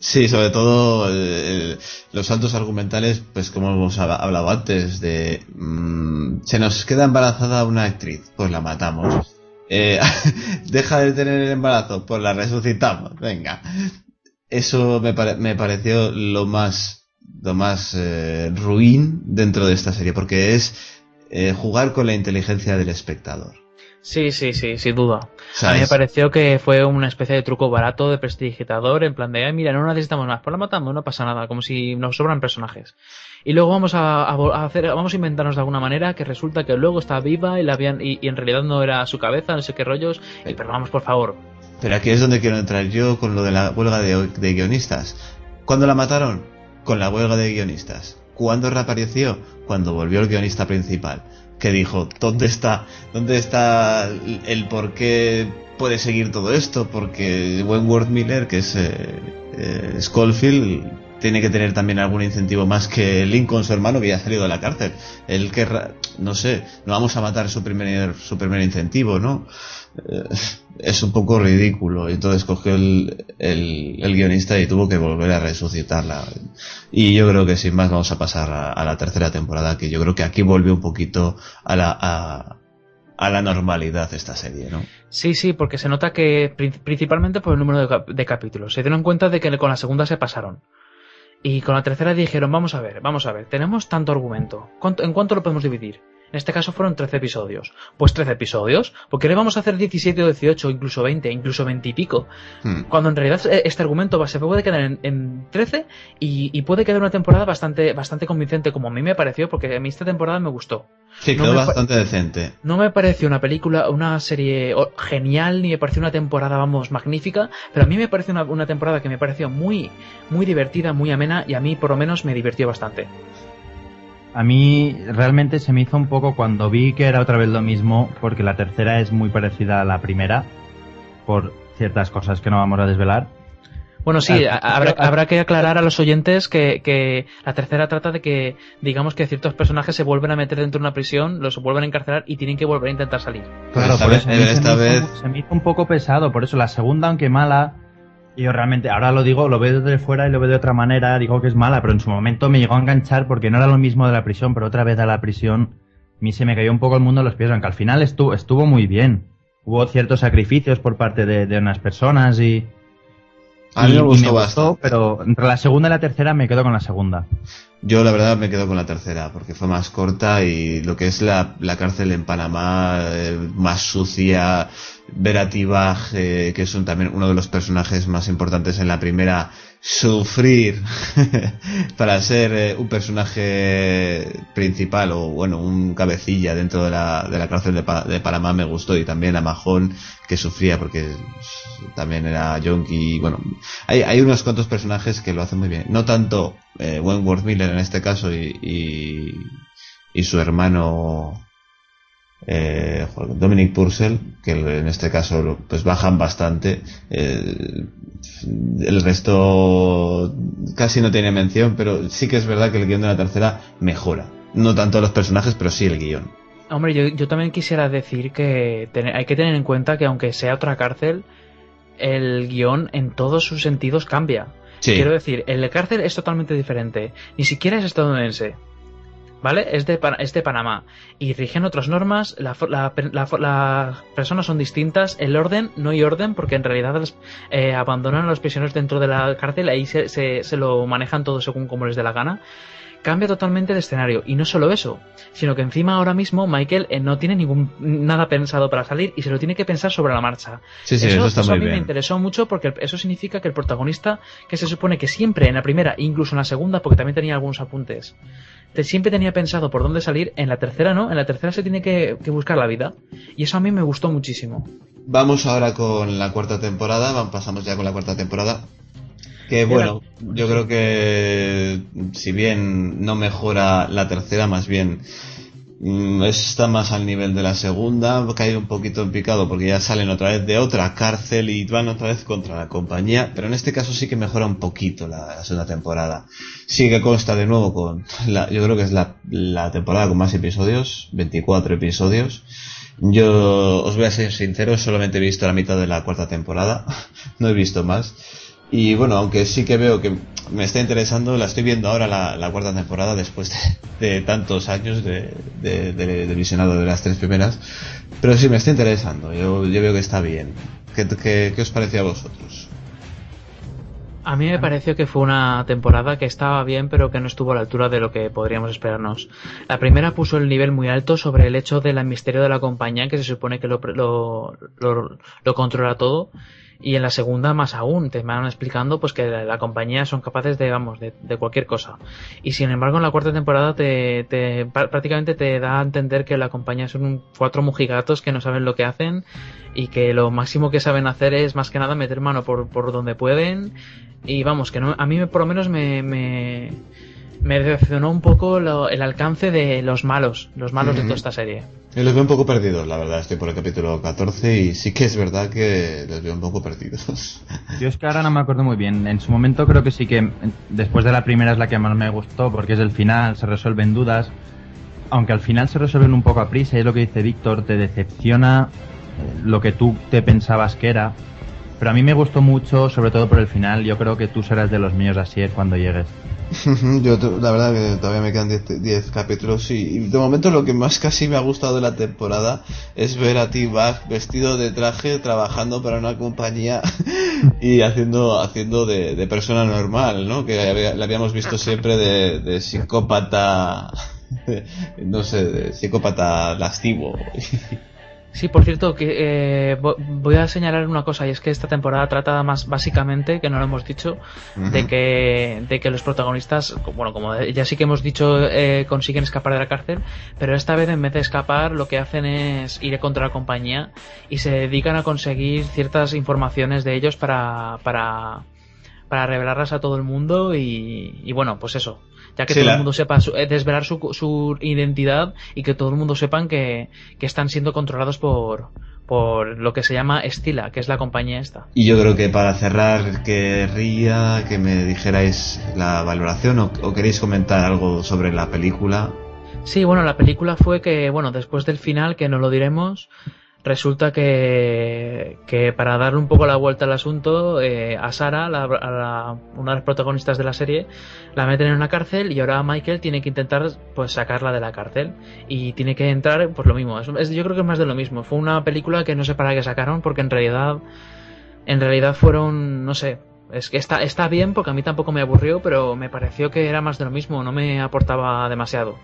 Sí, sobre todo eh, el- los saltos argumentales, pues como hemos hab- hablado antes, de mm, se nos queda embarazada una actriz, pues la matamos. Eh, [LAUGHS] deja de tener el embarazo, pues la resucitamos, venga. Eso me, pare- me pareció lo más, lo más eh, ruin dentro de esta serie, porque es eh, jugar con la inteligencia del espectador. Sí, sí, sí, sin duda. A mí me pareció que fue una especie de truco barato de prestidigitador, en plan de, "Ay, mira, no necesitamos más, pues la matamos, no pasa nada, como si nos sobran personajes. Y luego vamos a hacer, vamos a inventarnos de alguna manera que resulta que luego está viva y la habían, y, y en realidad no era su cabeza, no sé qué rollos, y, pero vamos, por favor. Pero aquí es donde quiero entrar yo con lo de la huelga de, guionistas. ¿Cuándo la mataron? Con la huelga de guionistas. ¿Cuándo reapareció? Cuando volvió el guionista principal. Que dijo, ¿dónde está, dónde está el- por qué puede seguir todo esto? Porque Wentworth Miller, que es eh, eh, Schofield, tiene que tener también algún incentivo más que Lincoln, su hermano, que ya ha salido de la cárcel. Él querrá, no sé, no vamos a matar su primer, su primer incentivo, ¿no? Eh, [LAUGHS] es un poco ridículo. Entonces cogió el, el, el guionista y tuvo que volver a resucitarla. Y yo creo que sin más vamos a pasar a, la tercera temporada, que yo creo que aquí volvió un poquito a la, a, a la normalidad esta serie, ¿no? Sí, sí, porque se nota que pri- principalmente por el número de, de capítulos. Se dieron cuenta de que con la segunda se pasaron. Y con la tercera dijeron, vamos a ver, vamos a ver, tenemos tanto argumento. ¿Cuánto- ¿En cuánto lo podemos dividir? En este caso fueron 13 episodios. Pues 13 episodios. ¿Por qué le vamos a hacer 17 o 18, incluso 20, incluso 20 y pico? Hmm. Cuando en realidad eh, este argumento va- se puede quedar en, en 13 y, y puede quedar una temporada bastante, bastante convincente, como a mí me pareció, porque a mí esta temporada me gustó. Sí, No quedó me pa- bastante decente. no me pareció una película, una serie genial, ni me pareció una temporada, vamos, magnífica, pero a mí me pareció una, una temporada que me pareció muy, muy divertida, muy amena, y a mí por lo menos me divirtió bastante. A mí realmente se me hizo un poco cuando vi que era otra vez lo mismo, porque la tercera es muy parecida a la primera, por ciertas cosas que no vamos a desvelar. Bueno, sí, habrá, habrá que aclarar a los oyentes que, que la tercera trata de que, digamos que ciertos personajes se vuelven a meter dentro de una prisión, los vuelven a encarcelar y tienen que volver a intentar salir. Claro, esta por vez- eso, a mí se, esta me hizo, vez- se me hizo un poco pesado, por eso la segunda, aunque mala, yo realmente, ahora lo digo, lo veo desde fuera y lo veo de otra manera, digo que es mala, pero en su momento me llegó a enganchar porque no era lo mismo de la prisión, pero otra vez a la prisión, a mí se me cayó un poco el mundo a los pies, aunque al final estuvo, estuvo muy bien. Hubo ciertos sacrificios por parte de, de unas personas y... A mí me gustó bastante. pero entre la segunda y la tercera me quedo con la segunda. Yo la verdad me quedo con la tercera, porque fue más corta y lo que es la, la cárcel en Panamá, eh, más sucia, ver a T-Bag, eh, que es un, también uno de los personajes más importantes en la primera, sufrir [LAUGHS] para ser eh, un personaje principal o bueno, un cabecilla dentro de la, de la cárcel de, Pa- de Panamá me gustó y también a Mahón que sufría porque también era yonki y bueno, hay, hay unos cuantos personajes que lo hacen muy bien. No tanto eh, Wentworth Miller en este caso y, y su hermano eh, Dominic Purcell, que en este caso pues bajan bastante. eh, el resto casi no tiene mención, pero sí que es verdad que el guion de la tercera mejora. No tanto los personajes, pero sí el guion. Hombre, yo, yo también quisiera decir que hay que tener en cuenta que aunque sea otra cárcel, el guion en todos sus sentidos cambia. Sí. Quiero decir, el cárcel es totalmente diferente. Ni siquiera es estadounidense. ¿Vale? Es de, es de Panamá. Y rigen otras normas, la fo- la la las personas son distintas, el orden, no hay orden, porque en realidad las- eh, abandonan a los prisioneros dentro de la cárcel, ahí se, se, se lo manejan todo según como les dé la gana. Cambia totalmente de escenario. Y no solo eso, sino que encima ahora mismo Michael eh, no tiene ningún nada pensado para salir y se lo tiene que pensar sobre la marcha. Sí, sí, eso está muy a mí me interesó mucho porque eso significa que el protagonista, que se supone que siempre en la primera, incluso en la segunda, porque también tenía algunos apuntes, te- siempre tenía pensado por dónde salir, en la tercera no, en la tercera se tiene que, que buscar la vida. Y eso a mí me gustó muchísimo. Vamos ahora con la cuarta temporada, pasamos ya con la cuarta temporada. Que bueno, yo creo que si bien no mejora la tercera, más bien mm, está más al nivel de la segunda, cae un poquito en picado porque ya salen otra vez de otra cárcel y van otra vez contra la compañía, pero en este caso sí que mejora un poquito la, la segunda temporada. Sí que consta de nuevo con, la, yo creo que es la, la temporada con más episodios, 24 episodios. Yo os voy a ser sincero, solamente he visto la mitad de la cuarta temporada, [LAUGHS] no he visto más. Y bueno, aunque sí que veo que me está interesando, la estoy viendo ahora la, la cuarta temporada después de, tantos años de, de, de- visionado de las tres primeras. Pero sí, me está interesando, yo, yo veo que está bien. ¿Qué, qué, qué os pareció a vosotros? A mí me pareció que fue una temporada que estaba bien, pero que no estuvo a la altura de lo que podríamos esperarnos. La primera puso el nivel muy alto sobre el hecho del misterio de la compañía, que se supone que lo, lo, lo- lo controla todo. Y en la segunda más aún, te van explicando pues que la, compañía son capaces de, vamos, de, de cualquier cosa. Y sin embargo en la cuarta temporada te, te- pr- prácticamente te da a entender que la compañía son cuatro mujigatos que no saben lo que hacen y que lo máximo que saben hacer es más que nada meter mano por, por donde pueden y vamos, que no, a mí por lo menos me, me, me decepcionó un poco lo- el alcance de los malos, los malos de toda esta serie. Yo los veo un poco perdidos, la verdad, estoy por el capítulo 14 y sí que es verdad que los veo un poco perdidos. Yo es que ahora no me acuerdo muy bien. En su momento creo que sí que después de la primera es la que más me gustó porque es el final, se resuelven dudas. Aunque al final se resuelven un poco a prisa y es lo que dice Víctor, te decepciona lo que tú te pensabas que era. Pero a mí me gustó mucho, sobre todo por el final. Yo creo que tú serás de los míos así cuando llegues. [LAUGHS] Yo la verdad que todavía me quedan 10 10 capítulos y, y de momento lo que más casi me ha gustado de la temporada es ver a T-Bag vestido de traje trabajando para una compañía [LAUGHS] y haciendo haciendo de, de persona normal, ¿no? Que la habíamos visto siempre de, de psicópata, [LAUGHS] no sé, de psicópata lastivo. Sí, por cierto, que eh, vo- voy a señalar una cosa y es que esta temporada trata más básicamente, que no lo hemos dicho, de que de que los protagonistas, bueno, como ya sí que hemos dicho, eh, consiguen escapar de la cárcel, pero esta vez en vez de escapar lo que hacen es ir contra la compañía y se dedican a conseguir ciertas informaciones de ellos para para para revelarlas a todo el mundo y, y bueno, pues eso, ya que Sí, todo la- el mundo sepa su- eh, desvelar su, su identidad y que todo el mundo sepan que, que están siendo controlados por, por lo que se llama Estila, que es la compañía esta. Y yo creo que para cerrar querría que me dijerais la valoración o, o queréis comentar algo sobre la película. Sí, bueno, la película fue que, bueno, después del final, que no lo diremos, resulta que, que para darle un poco la vuelta al asunto, eh, a Sara, la- una de las protagonistas de la serie, la meten en una cárcel y ahora Michael tiene que intentar pues sacarla de la cárcel y tiene que entrar, pues lo mismo. Es- es- yo creo que es más de lo mismo. Fue una película que no sé para qué sacaron porque en realidad, en realidad fueron, no sé. Es que está, está bien porque a mí tampoco me aburrió, pero me pareció que era más de lo mismo, no me aportaba demasiado.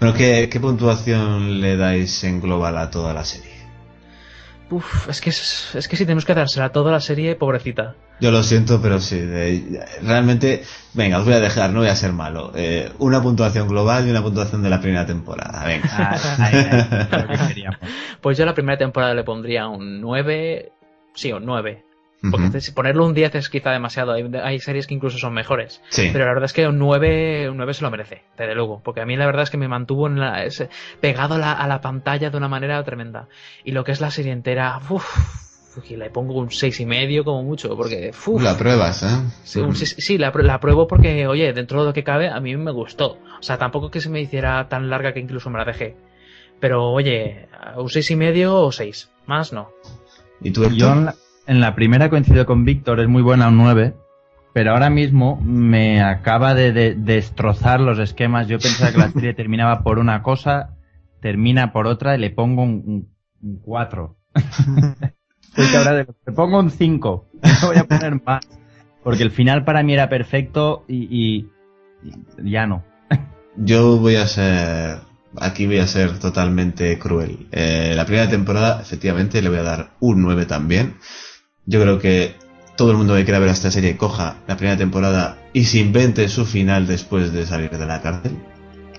Bueno, ¿qué, qué puntuación le dais en global a toda la serie? uf, es que es, es que si tenemos que dársela toda la serie, pobrecita. Yo lo siento, pero sí, de- realmente, venga, os voy a dejar, no voy a ser malo. Eh, una puntuación global y una puntuación de la primera temporada, venga. Ah, [LAUGHS] Pues yo a la primera temporada le pondría un 9, sí, un 9. Porque si ponerle un 10 es quizá demasiado. Hay, hay series que incluso son mejores. Sí. Pero la verdad es que un 9, un 9 se lo merece, desde luego. Porque a mí la verdad es que me mantuvo en la- ese- pegado a la, a la pantalla de una manera tremenda. Y lo que es la serie entera, uff, le pongo un seis y medio como mucho. Porque, uf, La pruebas, ¿eh? Sí, un- sí, sí, la, pr- la pruebo porque, oye, dentro de lo que cabe, a mí me gustó. O sea, tampoco que se me hiciera tan larga que incluso me la dejé. Pero, oye, un seis y medio o seis. Más no. ¿Y tú, Yo en la, primera coincido con Víctor, es muy buena un 9, pero ahora mismo me acaba de, de- destrozar los esquemas. Yo pensaba que la serie [LAUGHS] terminaba por una cosa, termina por otra y le pongo un, un, 4. ahora [LAUGHS] de- le pongo un 5. No [LAUGHS] voy a poner más. Porque el final para mí era perfecto y, y- y ya no. Yo voy a ser. Aquí voy a ser totalmente cruel. Eh, la primera temporada, efectivamente, le voy a dar un 9 también. Yo creo que todo el mundo que quiera ver esta serie coja la primera temporada y se invente su final después de salir de la cárcel.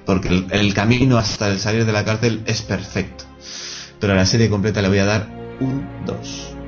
Porque el, el camino hasta el salir de la cárcel es perfecto. Pero a la serie completa le voy a dar un 2.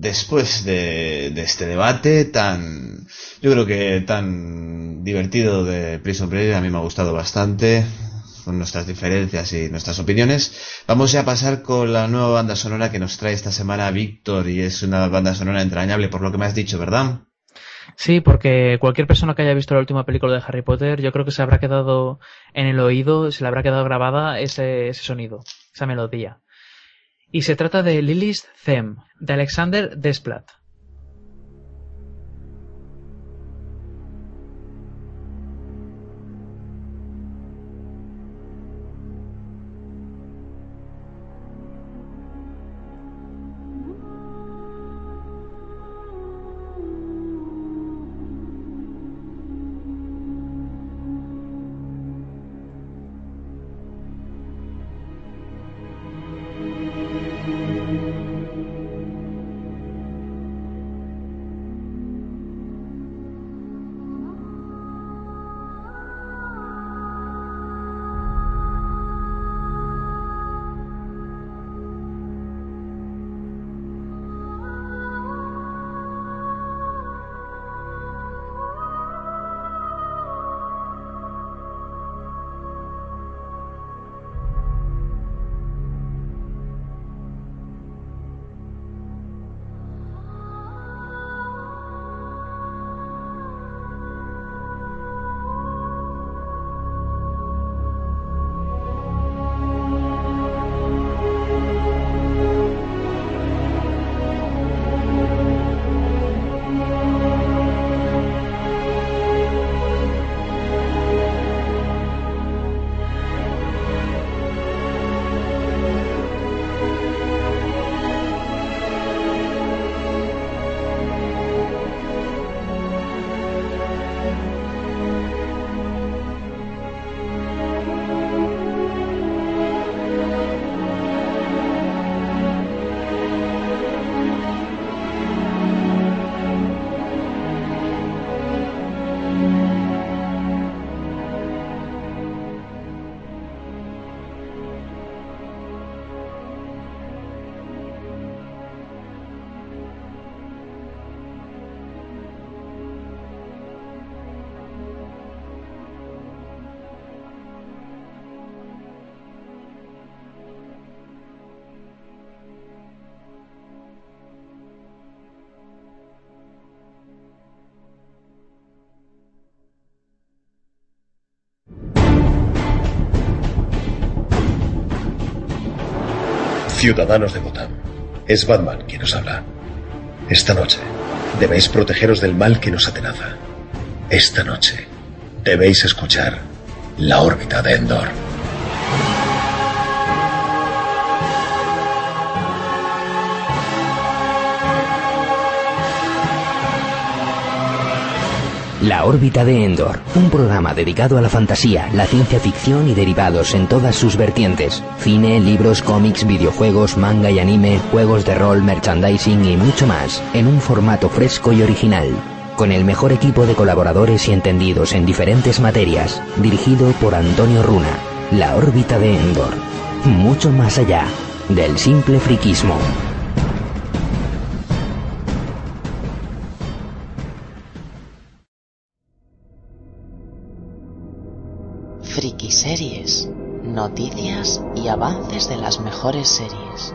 Después de, este debate tan, yo creo que tan divertido de Prison Break, a mí me ha gustado bastante, con nuestras diferencias y nuestras opiniones, vamos ya a pasar con la nueva banda sonora que nos trae esta semana Víctor, y es una banda sonora entrañable por lo que me has dicho, ¿verdad? Sí, porque cualquier persona que haya visto la última película de Harry Potter, yo creo que se habrá quedado en el oído, se le habrá quedado grabada ese, ese sonido, esa melodía. Y se trata de Lilith Them, de Alexander Desplat. Ciudadanos de Gotham, es Batman quien os habla. Esta noche debéis protegeros del mal que nos atenaza. Esta noche debéis escuchar la órbita de Endor. La órbita de Endor, un programa dedicado a la fantasía, la ciencia ficción y derivados en todas sus vertientes. Cine, libros, cómics, videojuegos, manga y anime, juegos de rol, merchandising y mucho más, en un formato fresco y original. Con el mejor equipo de colaboradores y entendidos en diferentes materias, dirigido por Antonio Runa. La órbita de Endor. Mucho más allá del simple friquismo. Series. Noticias y avances de las mejores series.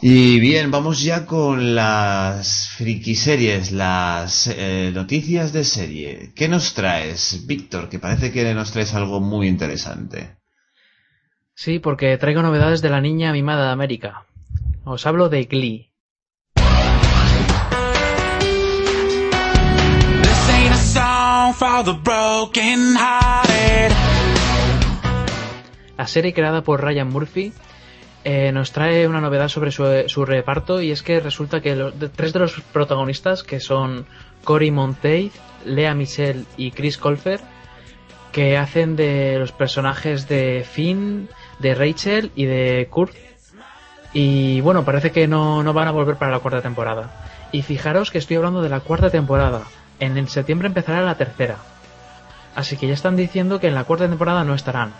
Y bien, vamos ya con las friki series, las eh, noticias de serie. ¿Qué nos traes, Víctor? Que parece que nos traes algo muy interesante. Sí, porque traigo novedades de la niña mimada de América. Os hablo de Glee. La serie creada por Ryan Murphy eh, nos trae una novedad sobre su, reparto y es que resulta que tres de los protagonistas, que son Cory Monteith, Lea Michelle y Chris Colfer, que hacen de los personajes de Finn, de Rachel y de Kurt. Y bueno, parece que no, no van a volver para la cuarta temporada. Y fijaros que estoy hablando de la cuarta temporada. En el septiembre empezará la tercera. Así que ya están diciendo que en la cuarta temporada no estarán.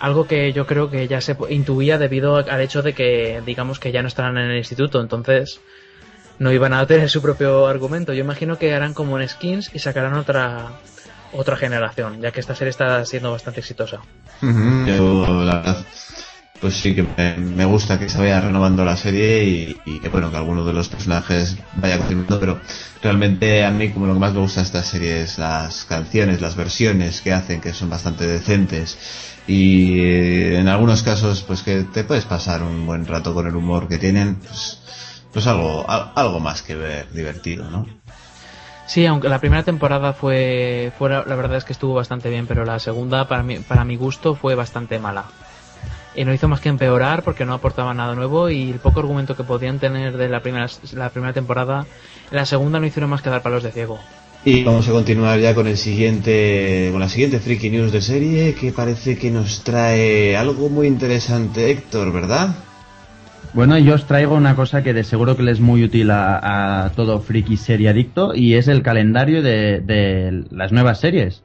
Algo que yo creo que ya se intuía debido al hecho de que, digamos que ya no estarán en el instituto, entonces no iban a tener su propio argumento. Yo imagino que harán como en Skins y sacarán otra otra generación, ya que esta serie está siendo bastante exitosa. Yo, la verdad, pues sí que me, gusta que se vaya renovando la serie y, que bueno, que alguno de los personajes vaya continuando, pero realmente a mí como lo que más me gusta de esta serie es las canciones, las versiones que hacen, que son bastante decentes y en algunos casos pues que te puedes pasar un buen rato con el humor que tienen, pues, pues algo, al- algo más que ver divertido, ¿no? Sí, aunque la primera temporada fue, fue la verdad es que estuvo bastante bien, pero la segunda para mi, para mi gusto fue bastante mala. Y no hizo más que empeorar porque no aportaba nada nuevo y el poco argumento que podían tener de la primera, la primera temporada, en la segunda no hicieron más que dar palos de ciego. Y vamos a continuar ya con el siguiente, con la siguiente Freaky News de serie que parece que nos trae algo muy interesante, Héctor, ¿verdad? Bueno, yo os traigo una cosa que de seguro que le es muy útil a, a todo friki serie adicto y es el calendario de, de las nuevas series.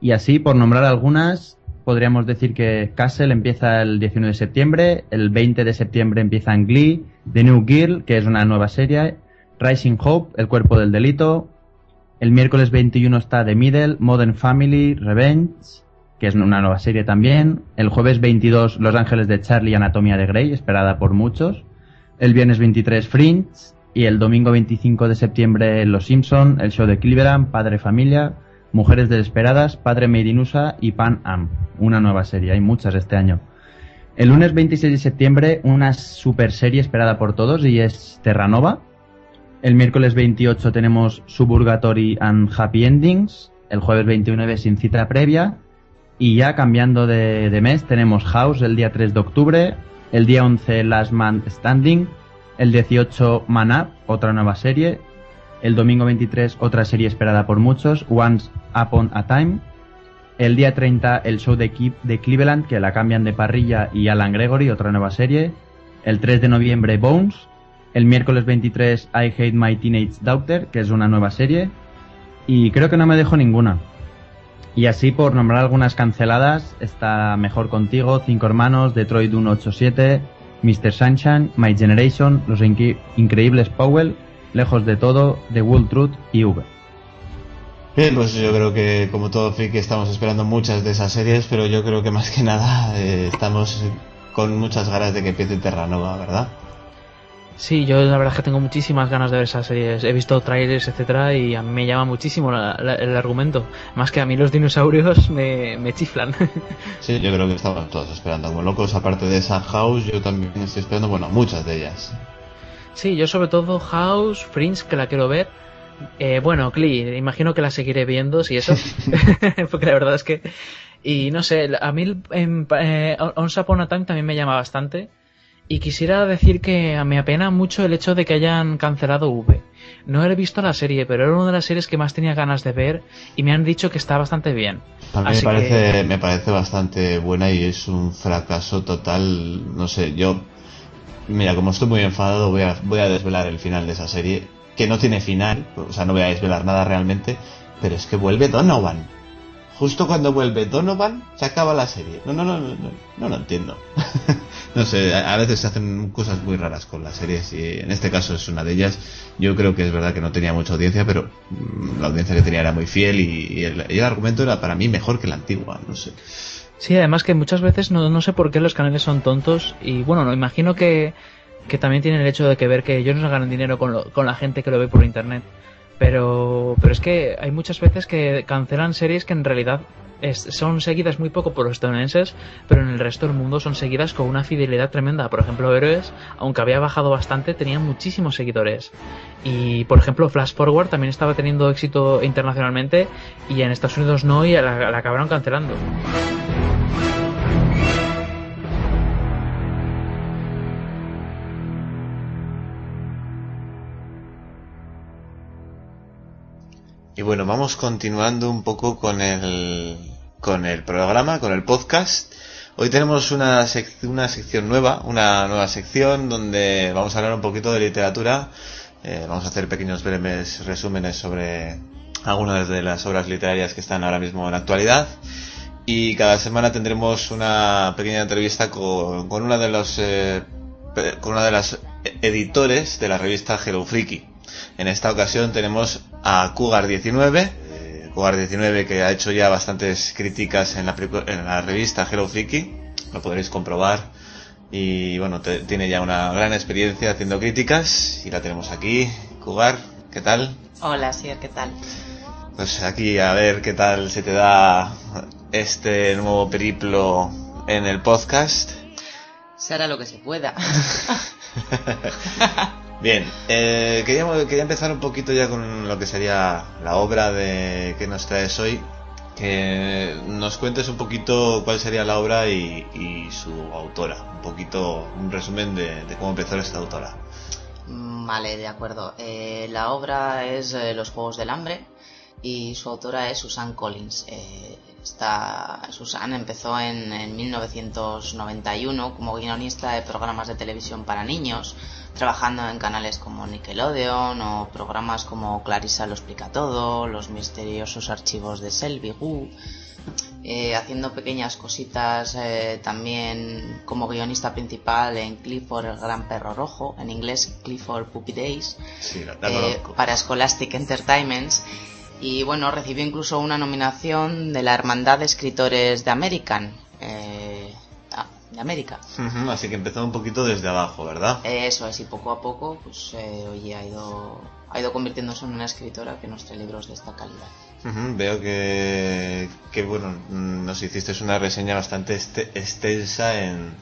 Y así, por nombrar algunas, podríamos decir que Castle empieza el 19 de septiembre, el 20 de septiembre empieza en Glee, The New Girl, que es una nueva serie, Rising Hope, El cuerpo del delito, el miércoles 21 está The Middle, Modern Family, Revenge, que es una nueva serie también. El jueves 22, Los Ángeles de Charlie, Anatomía de Grey, esperada por muchos. El viernes 23, Fringe. Y el domingo 25 de septiembre, Los Simpson, El Show de Cleveland, Padre Familia, Mujeres Desesperadas, Padre Made in USA y Pan Am. Una nueva serie, hay muchas este año. El lunes 26 de septiembre, una super serie esperada por todos y es Terranova. El miércoles 28 tenemos Suburgatory and Happy Endings. El jueves 29 sin cita previa. Y ya cambiando de, de mes tenemos House el día 3 de octubre. El día 11 Last Man Standing. El 18 Man Up, otra nueva serie. El domingo 23 otra serie esperada por muchos, Once Upon a Time. El día 30 el show de, Ki- de Cleveland, que la cambian de parrilla y Alan Gregory, otra nueva serie. El 3 de noviembre Bones. El miércoles 23 I Hate My Teenage Daughter, que es una nueva serie. Y creo que no me dejo ninguna. Y así por nombrar algunas canceladas, está Mejor Contigo, Cinco Hermanos, Detroit 187, Mr. Sunshine, My Generation, Los Increíbles Powell, Lejos de Todo, The World Truth y V. Bien, pues yo creo que como todo friki estamos esperando muchas de esas series, pero yo creo que más que nada eh, estamos con muchas ganas de que empiece Terranova, ¿verdad? Sí, yo la verdad es que tengo muchísimas ganas de ver esas series. He visto trailers, etcétera, y a mí me llama muchísimo la- la- el argumento. Más que a mí los dinosaurios me, me chiflan. [LAUGHS] Sí, yo creo que estaban todos esperando como locos. Aparte de esa House, yo también estoy esperando, bueno, muchas de ellas. sí, yo sobre todo House, Fringe, que la quiero ver. Eh, bueno, Glee, imagino que la seguiré viendo, si eso. [LAUGHS] [LAUGHS] Porque la verdad es que. Y no sé, a mí en, eh, Once Upon a Time también me llama bastante. Y quisiera decir que me apena mucho el hecho de que hayan cancelado V. No he visto la serie, pero era una de las series que más tenía ganas de ver y me han dicho que está bastante bien. Me parece, que- me parece bastante buena y es un fracaso total. No sé, yo. Mira, como estoy muy enfadado, voy a, voy a desvelar el final de esa serie. Que no tiene final, o sea, no voy a desvelar nada realmente. Pero es que vuelve Donovan. Justo cuando vuelve Donovan, se acaba la serie. No, no, no, no, no, no lo entiendo. [LAUGHS] no sé, a, veces se hacen cosas muy raras con las series y en este caso es una de ellas. Yo creo que es verdad que no tenía mucha audiencia, pero mm, la audiencia que tenía era muy fiel y, el, el argumento era para mí mejor que la antigua, no sé. Sí, además que muchas veces no, no sé por qué los canales son tontos y bueno, no, imagino que, que también tienen el hecho de que ver que ellos no ganan dinero con, lo- con la gente que lo ve por internet. Pero, pero es que hay muchas veces que cancelan series que en realidad es- son seguidas muy poco por los estadounidenses, pero en el resto del mundo son seguidas con una fidelidad tremenda. Por ejemplo, Héroes, aunque había bajado bastante, tenía muchísimos seguidores. Y por ejemplo, Flash Forward también estaba teniendo éxito internacionalmente y en Estados Unidos no y la, la acabaron cancelando. Y bueno, vamos continuando un poco con el, con el programa, con el podcast. Hoy tenemos una, sec- una sección nueva, una nueva sección donde vamos a hablar un poquito de literatura. Eh, vamos a hacer pequeños breves resúmenes sobre algunas de las obras literarias que están ahora mismo en actualidad. Y cada semana tendremos una pequeña entrevista con, con una de los eh, con una de las editores de la revista Hello. En esta ocasión tenemos a Cougar19, eh, Cougar19 que ha hecho ya bastantes críticas en la, en la revista Hello Freaky, lo podréis comprobar. Y bueno, te- tiene ya una gran experiencia haciendo críticas y la tenemos aquí. Cougar, ¿qué tal? Hola, Sier, ¿qué tal? Pues aquí a ver qué tal se te da este nuevo periplo en el podcast. Se hará lo que se pueda. [LAUGHS] [LAUGHS] Bien, eh, quería, quería empezar un poquito ya con lo que sería la obra de que nos traes hoy. Que nos cuentes un poquito cuál sería la obra y, su autora. Un poquito, un resumen de, de cómo empezó esta autora. Mm, Vale, de acuerdo. Eh, la obra es eh, Los Juegos del Hambre y su autora es Susan Collins. Eh, esta, Susan empezó en, en 1991 como guionista de programas de televisión para niños, trabajando en canales como Nickelodeon o programas como Clarissa lo explica todo, Los misteriosos archivos de Selby Gu, eh, haciendo pequeñas cositas eh, también como guionista principal en Clifford el Gran Perro Rojo, en inglés Clifford Puppy Days, Sí, la, la eh, para Scholastic Entertainments. Y bueno, recibió incluso una nominación de la Hermandad de Escritores de American. De América. Así que empezó un poquito desde abajo, ¿verdad? Eso es, y poco a poco, pues, eh, oye, ha ido, ha ido convirtiéndose en una escritora que nos trae libros de esta calidad. Veo que, que, bueno, nos hiciste una reseña bastante este- extensa en,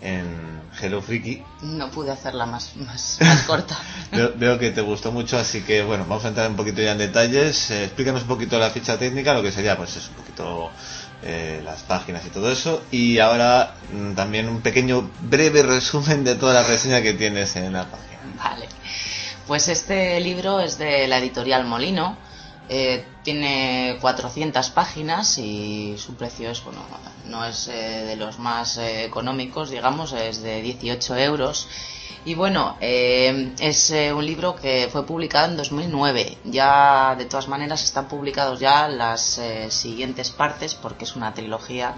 en Hello Freaky. No pude hacerla más, más, más corta. [LAUGHS] Veo, veo que te gustó mucho, así que bueno, vamos a entrar un poquito ya en detalles. Eh, explícanos un poquito la ficha técnica, lo que sería, pues es un poquito eh, las páginas y todo eso. Y ahora mm, también un pequeño breve resumen de toda la reseña que tienes en la página. Vale. Pues este libro es de la editorial Molino. eh, tiene 400 páginas y su precio es, bueno, no es eh, de los más eh, económicos, digamos, es de 18 euros. Y bueno, eh, es eh, un libro que fue publicado en 2009. Ya, de todas maneras, están publicados ya las eh, siguientes partes porque es una trilogía.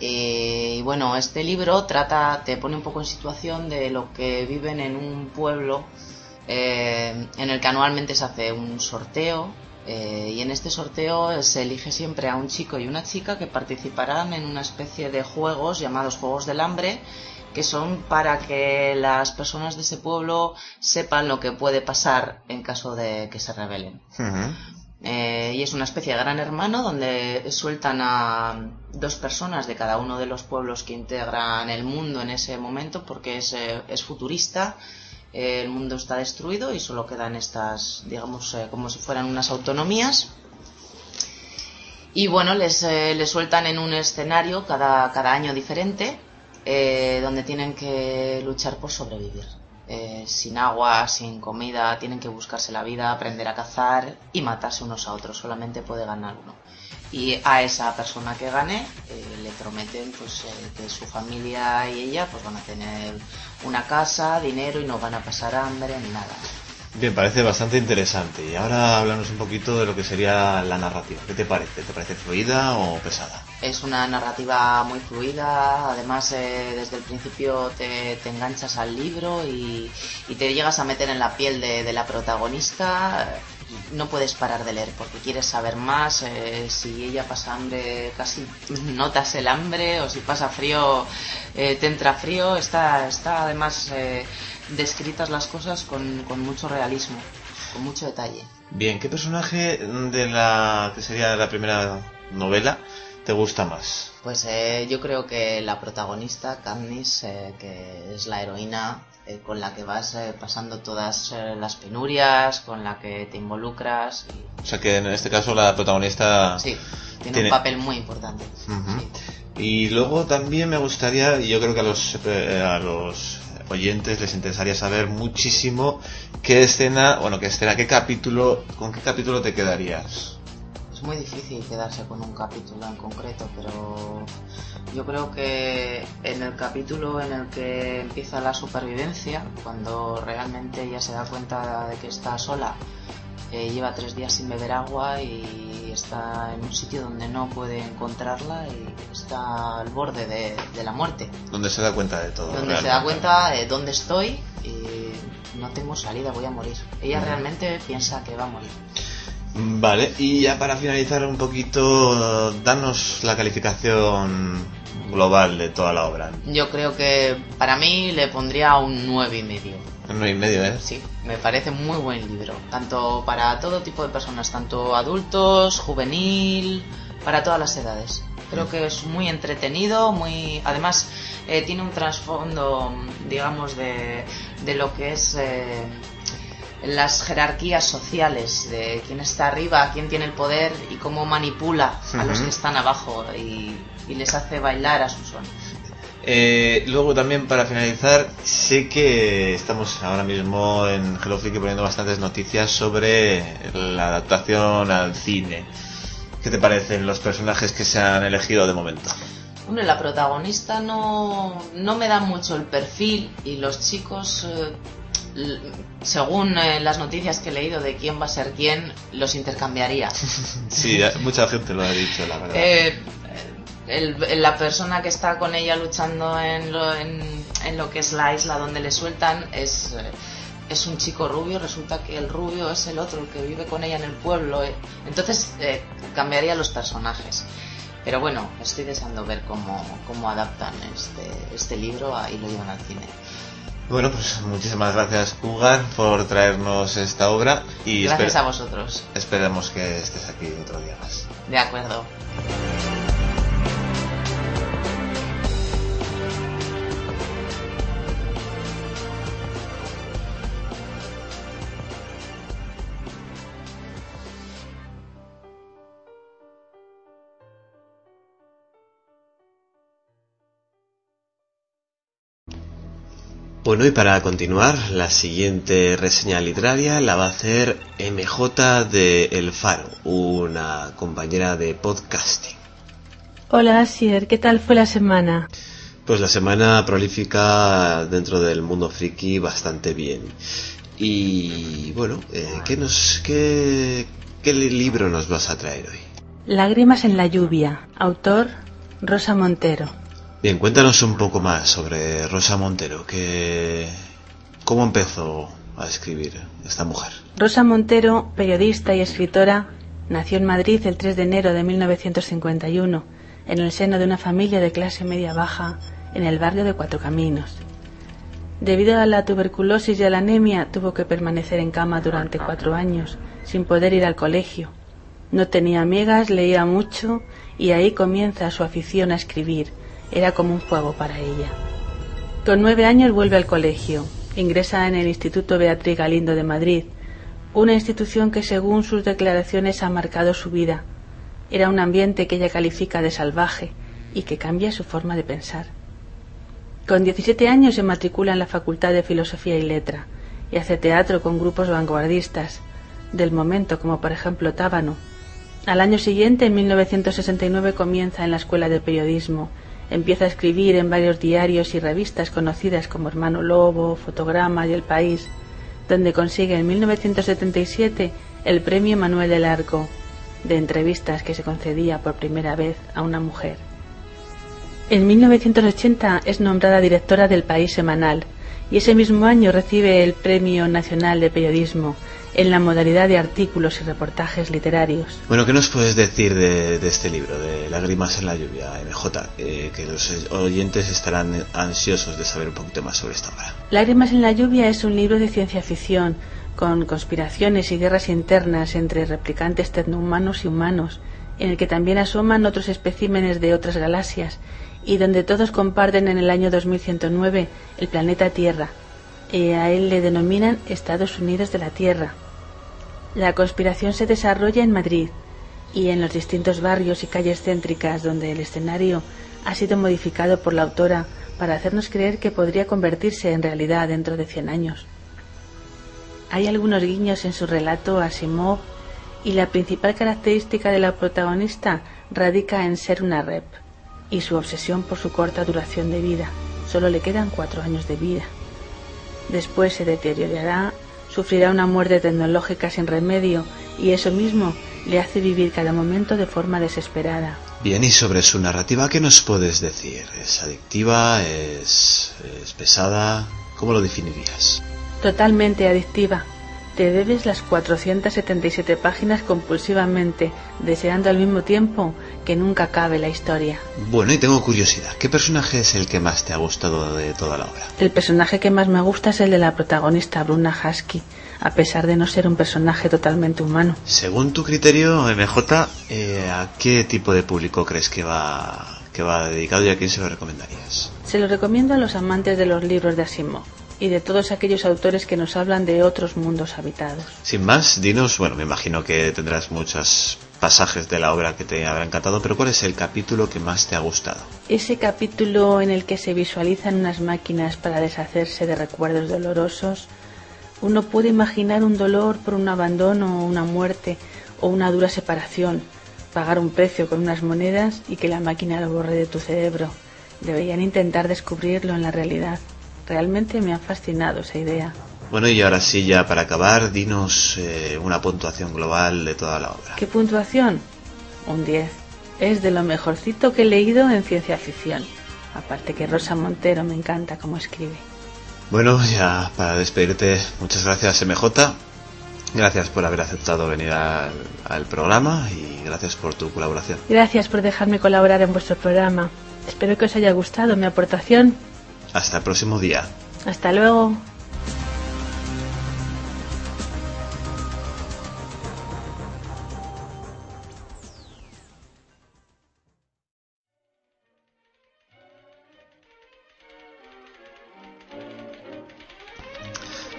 Eh, y bueno, este libro trata, te pone un poco en situación de lo que viven en un pueblo eh, en el que anualmente se hace un sorteo eh, y en este sorteo se elige siempre a un chico y una chica que participarán en una especie de juegos llamados Juegos del Hambre que son para que las personas de ese pueblo sepan lo que puede pasar en caso de que se rebelen. Eh, y es una especie de gran hermano donde sueltan a dos personas de cada uno de los pueblos que integran el mundo en ese momento porque es, eh, es futurista. eh, el mundo está destruido y solo quedan estas, digamos, eh, como si fueran unas autonomías. Y bueno, les, les sueltan en un escenario cada, cada año diferente eh, donde tienen que luchar por sobrevivir. Eh, sin agua, sin comida, tienen que buscarse la vida, aprender a cazar y matarse unos a otros. Solamente puede ganar uno. Y a esa persona que gane eh, le prometen pues, eh, que su familia y ella pues, van a tener una casa, dinero y no van a pasar hambre ni nada. Bien, parece bastante interesante. Y ahora háblanos un poquito de lo que sería la narrativa. ¿Qué te parece? ¿Te parece fluida o pesada? Es una narrativa muy fluida, además eh, desde el principio te, te enganchas al libro y, y te llegas a meter en la piel de, de la protagonista. No puedes parar de leer porque quieres saber más. eh, si ella pasa hambre, casi [LAUGHS] notas el hambre, o si pasa frío, eh, te entra frío. Está, está además eh, descritas las cosas con, con mucho realismo, con mucho detalle. Bien, ¿qué personaje de la que sería la primera novela te gusta más? Pues eh, yo creo que la protagonista, Katniss, eh, que es la heroína eh, con la que vas eh, pasando todas eh, las penurias, con la que te involucras. O sea que en este caso la protagonista... Sí, tiene, Tiene- un papel muy importante. Y luego también me gustaría, y yo creo que a los, a los oyentes les interesaría saber muchísimo qué escena, bueno, qué escena, qué capítulo, con qué capítulo te quedarías. Es muy difícil quedarse con un capítulo en concreto, pero yo creo que en el capítulo en el que empieza la supervivencia, cuando realmente ella se da cuenta de que está sola, eh, lleva tres días sin beber agua y está en un sitio donde no puede encontrarla y está al borde de, de la muerte, Donde se da cuenta de todo. donde se da cuenta de dónde estoy y no tengo salida, voy a morir. Ella realmente piensa que va a morir. Vale, y ya para finalizar un poquito, danos la calificación global de toda la obra. Yo creo que para mí le pondría un nueve y medio. Un y medio, ¿eh? Sí, me parece muy buen libro, tanto para todo tipo de personas, tanto adultos, juvenil, para todas las edades. Creo que es muy entretenido, muy, además eh, tiene un trasfondo, digamos, de, de lo que es eh, las jerarquías sociales, de quién está arriba, quién tiene el poder y cómo manipula a los que están abajo y, y les hace bailar a su son. Eh, luego también para finalizar, sé que estamos ahora mismo en Hello Freaky poniendo bastantes noticias sobre la adaptación al cine. ¿Qué te parecen los personajes que se han elegido de momento? Hombre, la protagonista no, no me da mucho el perfil y los chicos, eh, según eh, las noticias que he leído de quién va a ser quién, los intercambiaría. [LAUGHS] Sí, mucha gente lo ha dicho, la verdad. El- la persona que está con ella luchando en lo, en, en lo que es la isla donde le sueltan es, eh, es un chico rubio, resulta que el rubio es el otro, el que vive con ella en el pueblo. eh. Entonces eh, cambiaría los personajes. Pero bueno, estoy deseando ver cómo, cómo adaptan este, este libro a- y lo llevan al cine. Bueno, pues muchísimas gracias, Cougar, por traernos esta obra y Gracias a vosotros. esperemos que estés aquí otro día más. De acuerdo. Bueno, y para continuar, la siguiente reseña literaria la va a hacer MJ de El Faro, una compañera de podcasting. Hola, Asier, ¿qué tal fue la semana? Pues la semana prolífica dentro del mundo friki bastante bien. Y bueno, eh, ¿qué, nos, qué, ¿qué libro nos vas a traer hoy? Lágrimas en la lluvia, autor Rosa Montero. Bien, cuéntanos un poco más sobre Rosa Montero, que cómo empezó a escribir esta mujer. Rosa Montero, periodista y escritora, nació en Madrid el 3 de enero de 1951, en el seno de una familia de clase media baja en el barrio de Cuatro Caminos. Debido a la tuberculosis y a la anemia, tuvo que permanecer en cama durante cuatro años, sin poder ir al colegio. No tenía amigas, leía mucho y ahí comienza su afición a escribir. Era como un juego para ella. Con nueve años vuelve al colegio. Ingresa en el Instituto Beatriz Galindo de Madrid, una institución que según sus declaraciones ha marcado su vida. Era un ambiente que ella califica de salvaje y que cambia su forma de pensar. Con 17 años se matricula en la Facultad de Filosofía y Letra y hace teatro con grupos vanguardistas del momento, como por ejemplo Tábano. Al año siguiente, en 1969, comienza en la Escuela de Periodismo. Empieza a escribir en varios diarios y revistas conocidas como Hermano Lobo, Fotograma y El País, donde consigue en 1977 el Premio Manuel del Arco de entrevistas que se concedía por primera vez a una mujer. En 1980 es nombrada directora del País Semanal y ese mismo año recibe el Premio Nacional de Periodismo en la modalidad de artículos y reportajes literarios. Bueno, ¿qué nos puedes decir de, de este libro, de Lágrimas en la lluvia, MJ? Eh, que los oyentes estarán ansiosos de saber un poquito más sobre esta obra. Lágrimas en la lluvia es un libro de ciencia ficción con conspiraciones y guerras internas entre replicantes tecnohumanos y humanos, en el que también asoman otros especímenes de otras galaxias y donde todos comparten en el año 2109 el planeta Tierra. A él le denominan Estados Unidos de la Tierra. La conspiración se desarrolla en Madrid y en los distintos barrios y calles céntricas donde el escenario ha sido modificado por la autora para hacernos creer que podría convertirse en realidad dentro de 100 años. Hay algunos guiños en su relato a Asimov y la principal característica de la protagonista radica en ser una rep y su obsesión por su corta duración de vida. Solo le quedan cuatro años de vida. Después se deteriorará, sufrirá una muerte tecnológica sin remedio y eso mismo le hace vivir cada momento de forma desesperada. Bien, y sobre su narrativa, ¿qué nos puedes decir? ¿Es adictiva? ¿Es, es pesada? ¿Cómo lo definirías? Totalmente adictiva. Te debes las 477 páginas compulsivamente, deseando al mismo tiempo que nunca acabe la historia. Bueno, y tengo curiosidad. ¿Qué personaje es el que más te ha gustado de toda la obra? El personaje que más me gusta es el de la protagonista, Bruna Husky, a pesar de no ser un personaje totalmente humano. Según tu criterio, MJ, eh, ¿a qué tipo de público crees que va, que va dedicado y a quién se lo recomendarías? Se lo recomiendo a los amantes de los libros de Asimov y de todos aquellos autores que nos hablan de otros mundos habitados. Sin más, dinos, bueno, me imagino que tendrás muchos pasajes de la obra que te habrá encantado, pero ¿cuál es el capítulo que más te ha gustado? Ese capítulo en el que se visualizan unas máquinas para deshacerse de recuerdos dolorosos, uno puede imaginar un dolor por un abandono o una muerte o una dura separación, pagar un precio con unas monedas y que la máquina lo borre de tu cerebro. Deberían intentar descubrirlo en la realidad. Realmente me ha fascinado esa idea. Bueno, y ahora sí, ya para acabar, dinos eh, una puntuación global de toda la obra. ¿Qué puntuación? Un 10. Es de lo mejorcito que he leído en ciencia ficción. Aparte que Rosa Montero me encanta cómo escribe. Bueno, ya para despedirte, muchas gracias MJ. Gracias por haber aceptado venir al, al programa y gracias por tu colaboración. Gracias por dejarme colaborar en vuestro programa. Espero que os haya gustado mi aportación. Hasta el próximo día. Hasta luego.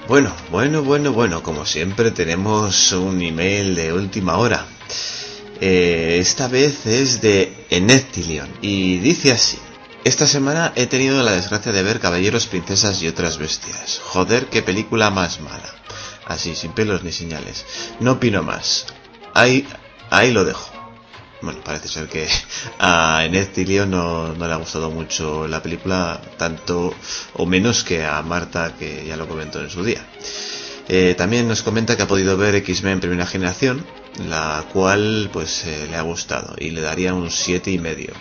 Bueno, bueno, bueno, bueno, como siempre tenemos un email de última hora. Eh, esta vez es de Enetilion y dice así. Esta semana he tenido la desgracia de ver Caballeros, Princesas y otras bestias. Joder, qué película más mala. Así, sin pelos ni señales. No opino más. Ahí, ahí lo dejo. Bueno, parece ser que [LAUGHS] a Enetilion no, no le ha gustado mucho la película, tanto o menos que a Marta, que ya lo comentó en su día. Eh, también nos comenta que ha podido ver X-Men Primera Generación, la cual pues eh, le ha gustado y le daría un siete y medio.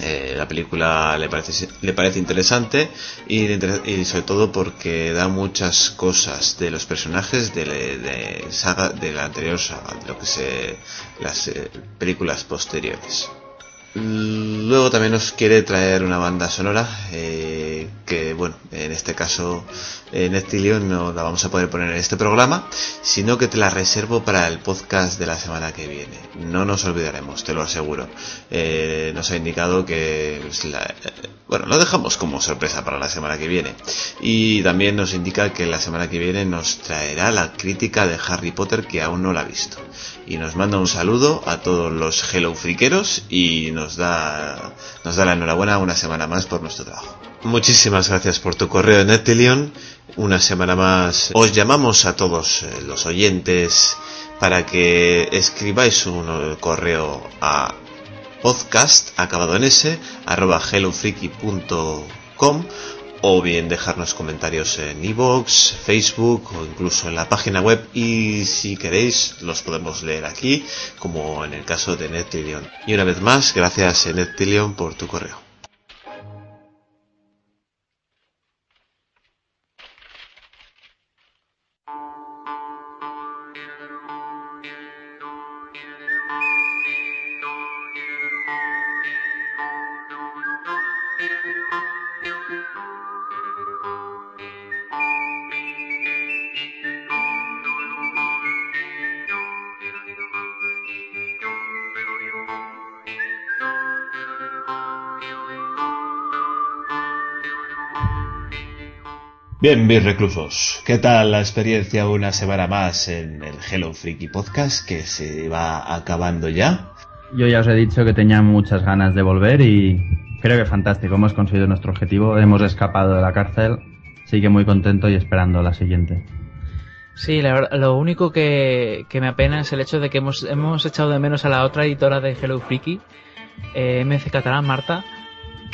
Eh, la película le parece, le parece interesante y, y, sobre todo porque da muchas cosas de los personajes de, saga de la anterior saga, de lo que se las eh, películas posteriores. Luego también nos quiere traer una banda sonora eh, que, bueno, en este caso Neptilion no la vamos a poder poner en este programa, sino que te la reservo para el podcast de la semana que viene. No nos olvidaremos, te lo aseguro. Eh, nos ha indicado que, pues, eh, bueno, lo dejamos como sorpresa para la semana que viene. Y también nos indica que la semana que viene nos traerá la crítica de Harry Potter que aún no la ha visto. Y nos manda un saludo a todos los Hello Friqueros y nos da, nos da la enhorabuena una semana más por nuestro trabajo. Muchísimas gracias por tu correo, Neptilion. Una semana más os llamamos a todos eh, los oyentes para que escribáis un correo a podcast acabado en s arroba hellofreaky.com o bien dejarnos comentarios en iVoox, Facebook o incluso en la página web y si queréis los podemos leer aquí como en el caso de Neptilion. Y una vez más, gracias Neptilion por tu correo. Bien, mis reclusos, ¿qué tal la experiencia una semana más en el Hello Freaky Podcast que se va acabando ya? Yo ya os he dicho que tenía muchas ganas de volver y creo que fantástico. Hemos conseguido nuestro objetivo, hemos escapado de la cárcel. Sigue muy contento y esperando la siguiente. Sí, la verdad, lo único que, que me apena es el hecho de que hemos, hemos echado de menos a la otra editora de Hello Freaky, eh, MC Catalán, Marta,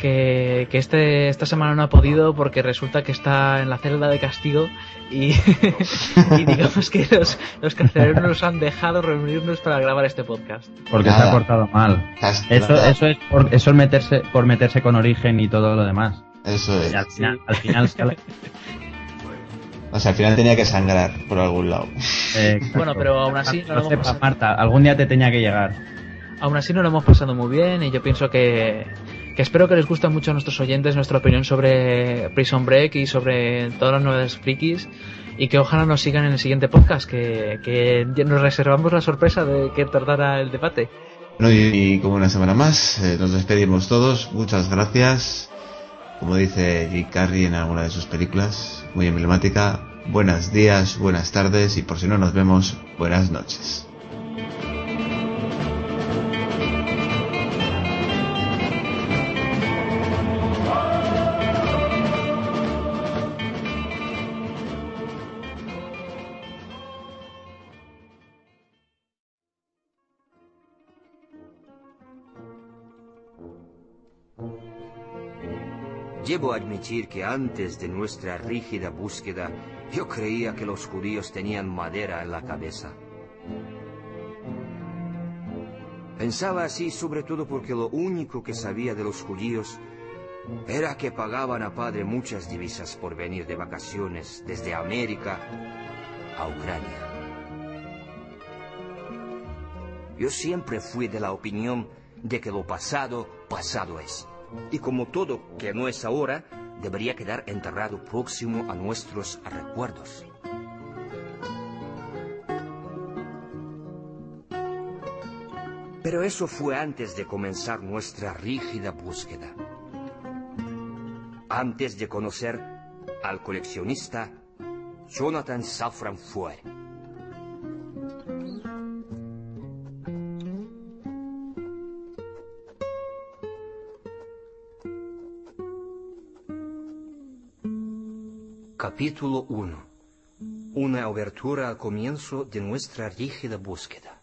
que, que este, esta semana no ha podido porque resulta que está en la celda de castigo y, [LAUGHS] y digamos que los, los carceleros nos han dejado reunirnos para grabar este podcast. Porque se ha portado mal. Eso, eso es por, eso es meterse, por meterse con origen y todo lo demás. Eso es. Y al final, al final [LAUGHS] sale- O sea, al final tenía que sangrar por algún lado. eh, Bueno, pero aún así no lo sepa, pasado. Marta, algún día te tenía que llegar. Aún así no lo hemos pasado muy bien y yo pienso que, que espero que les guste mucho a nuestros oyentes nuestra opinión sobre Prison Break y sobre todas las novedades frikis y que ojalá nos sigan en el siguiente podcast, que, que nos reservamos la sorpresa de que tardara el debate. Bueno, y, y como una semana más, eh, nos despedimos todos. Muchas gracias. Como dice Jim Carrey en alguna de sus películas, muy emblemática. Buenos días, buenas tardes y por si no nos vemos, buenas noches. Debo admitir que antes de nuestra rígida búsqueda, yo creía que los judíos tenían madera en la cabeza. Pensaba así sobre todo porque lo único que sabía de los judíos era que pagaban a padre muchas divisas por venir de vacaciones desde América a Ucrania. Yo siempre fui de la opinión de que lo pasado, pasado es. Y como todo que no es ahora, debería quedar enterrado próximo a nuestros recuerdos. Pero eso fue antes de comenzar nuestra rígida búsqueda. Antes de conocer al coleccionista Jonathan Safran Foer. Capítulo 1. Una obertura al comienzo de nuestra rígida búsqueda.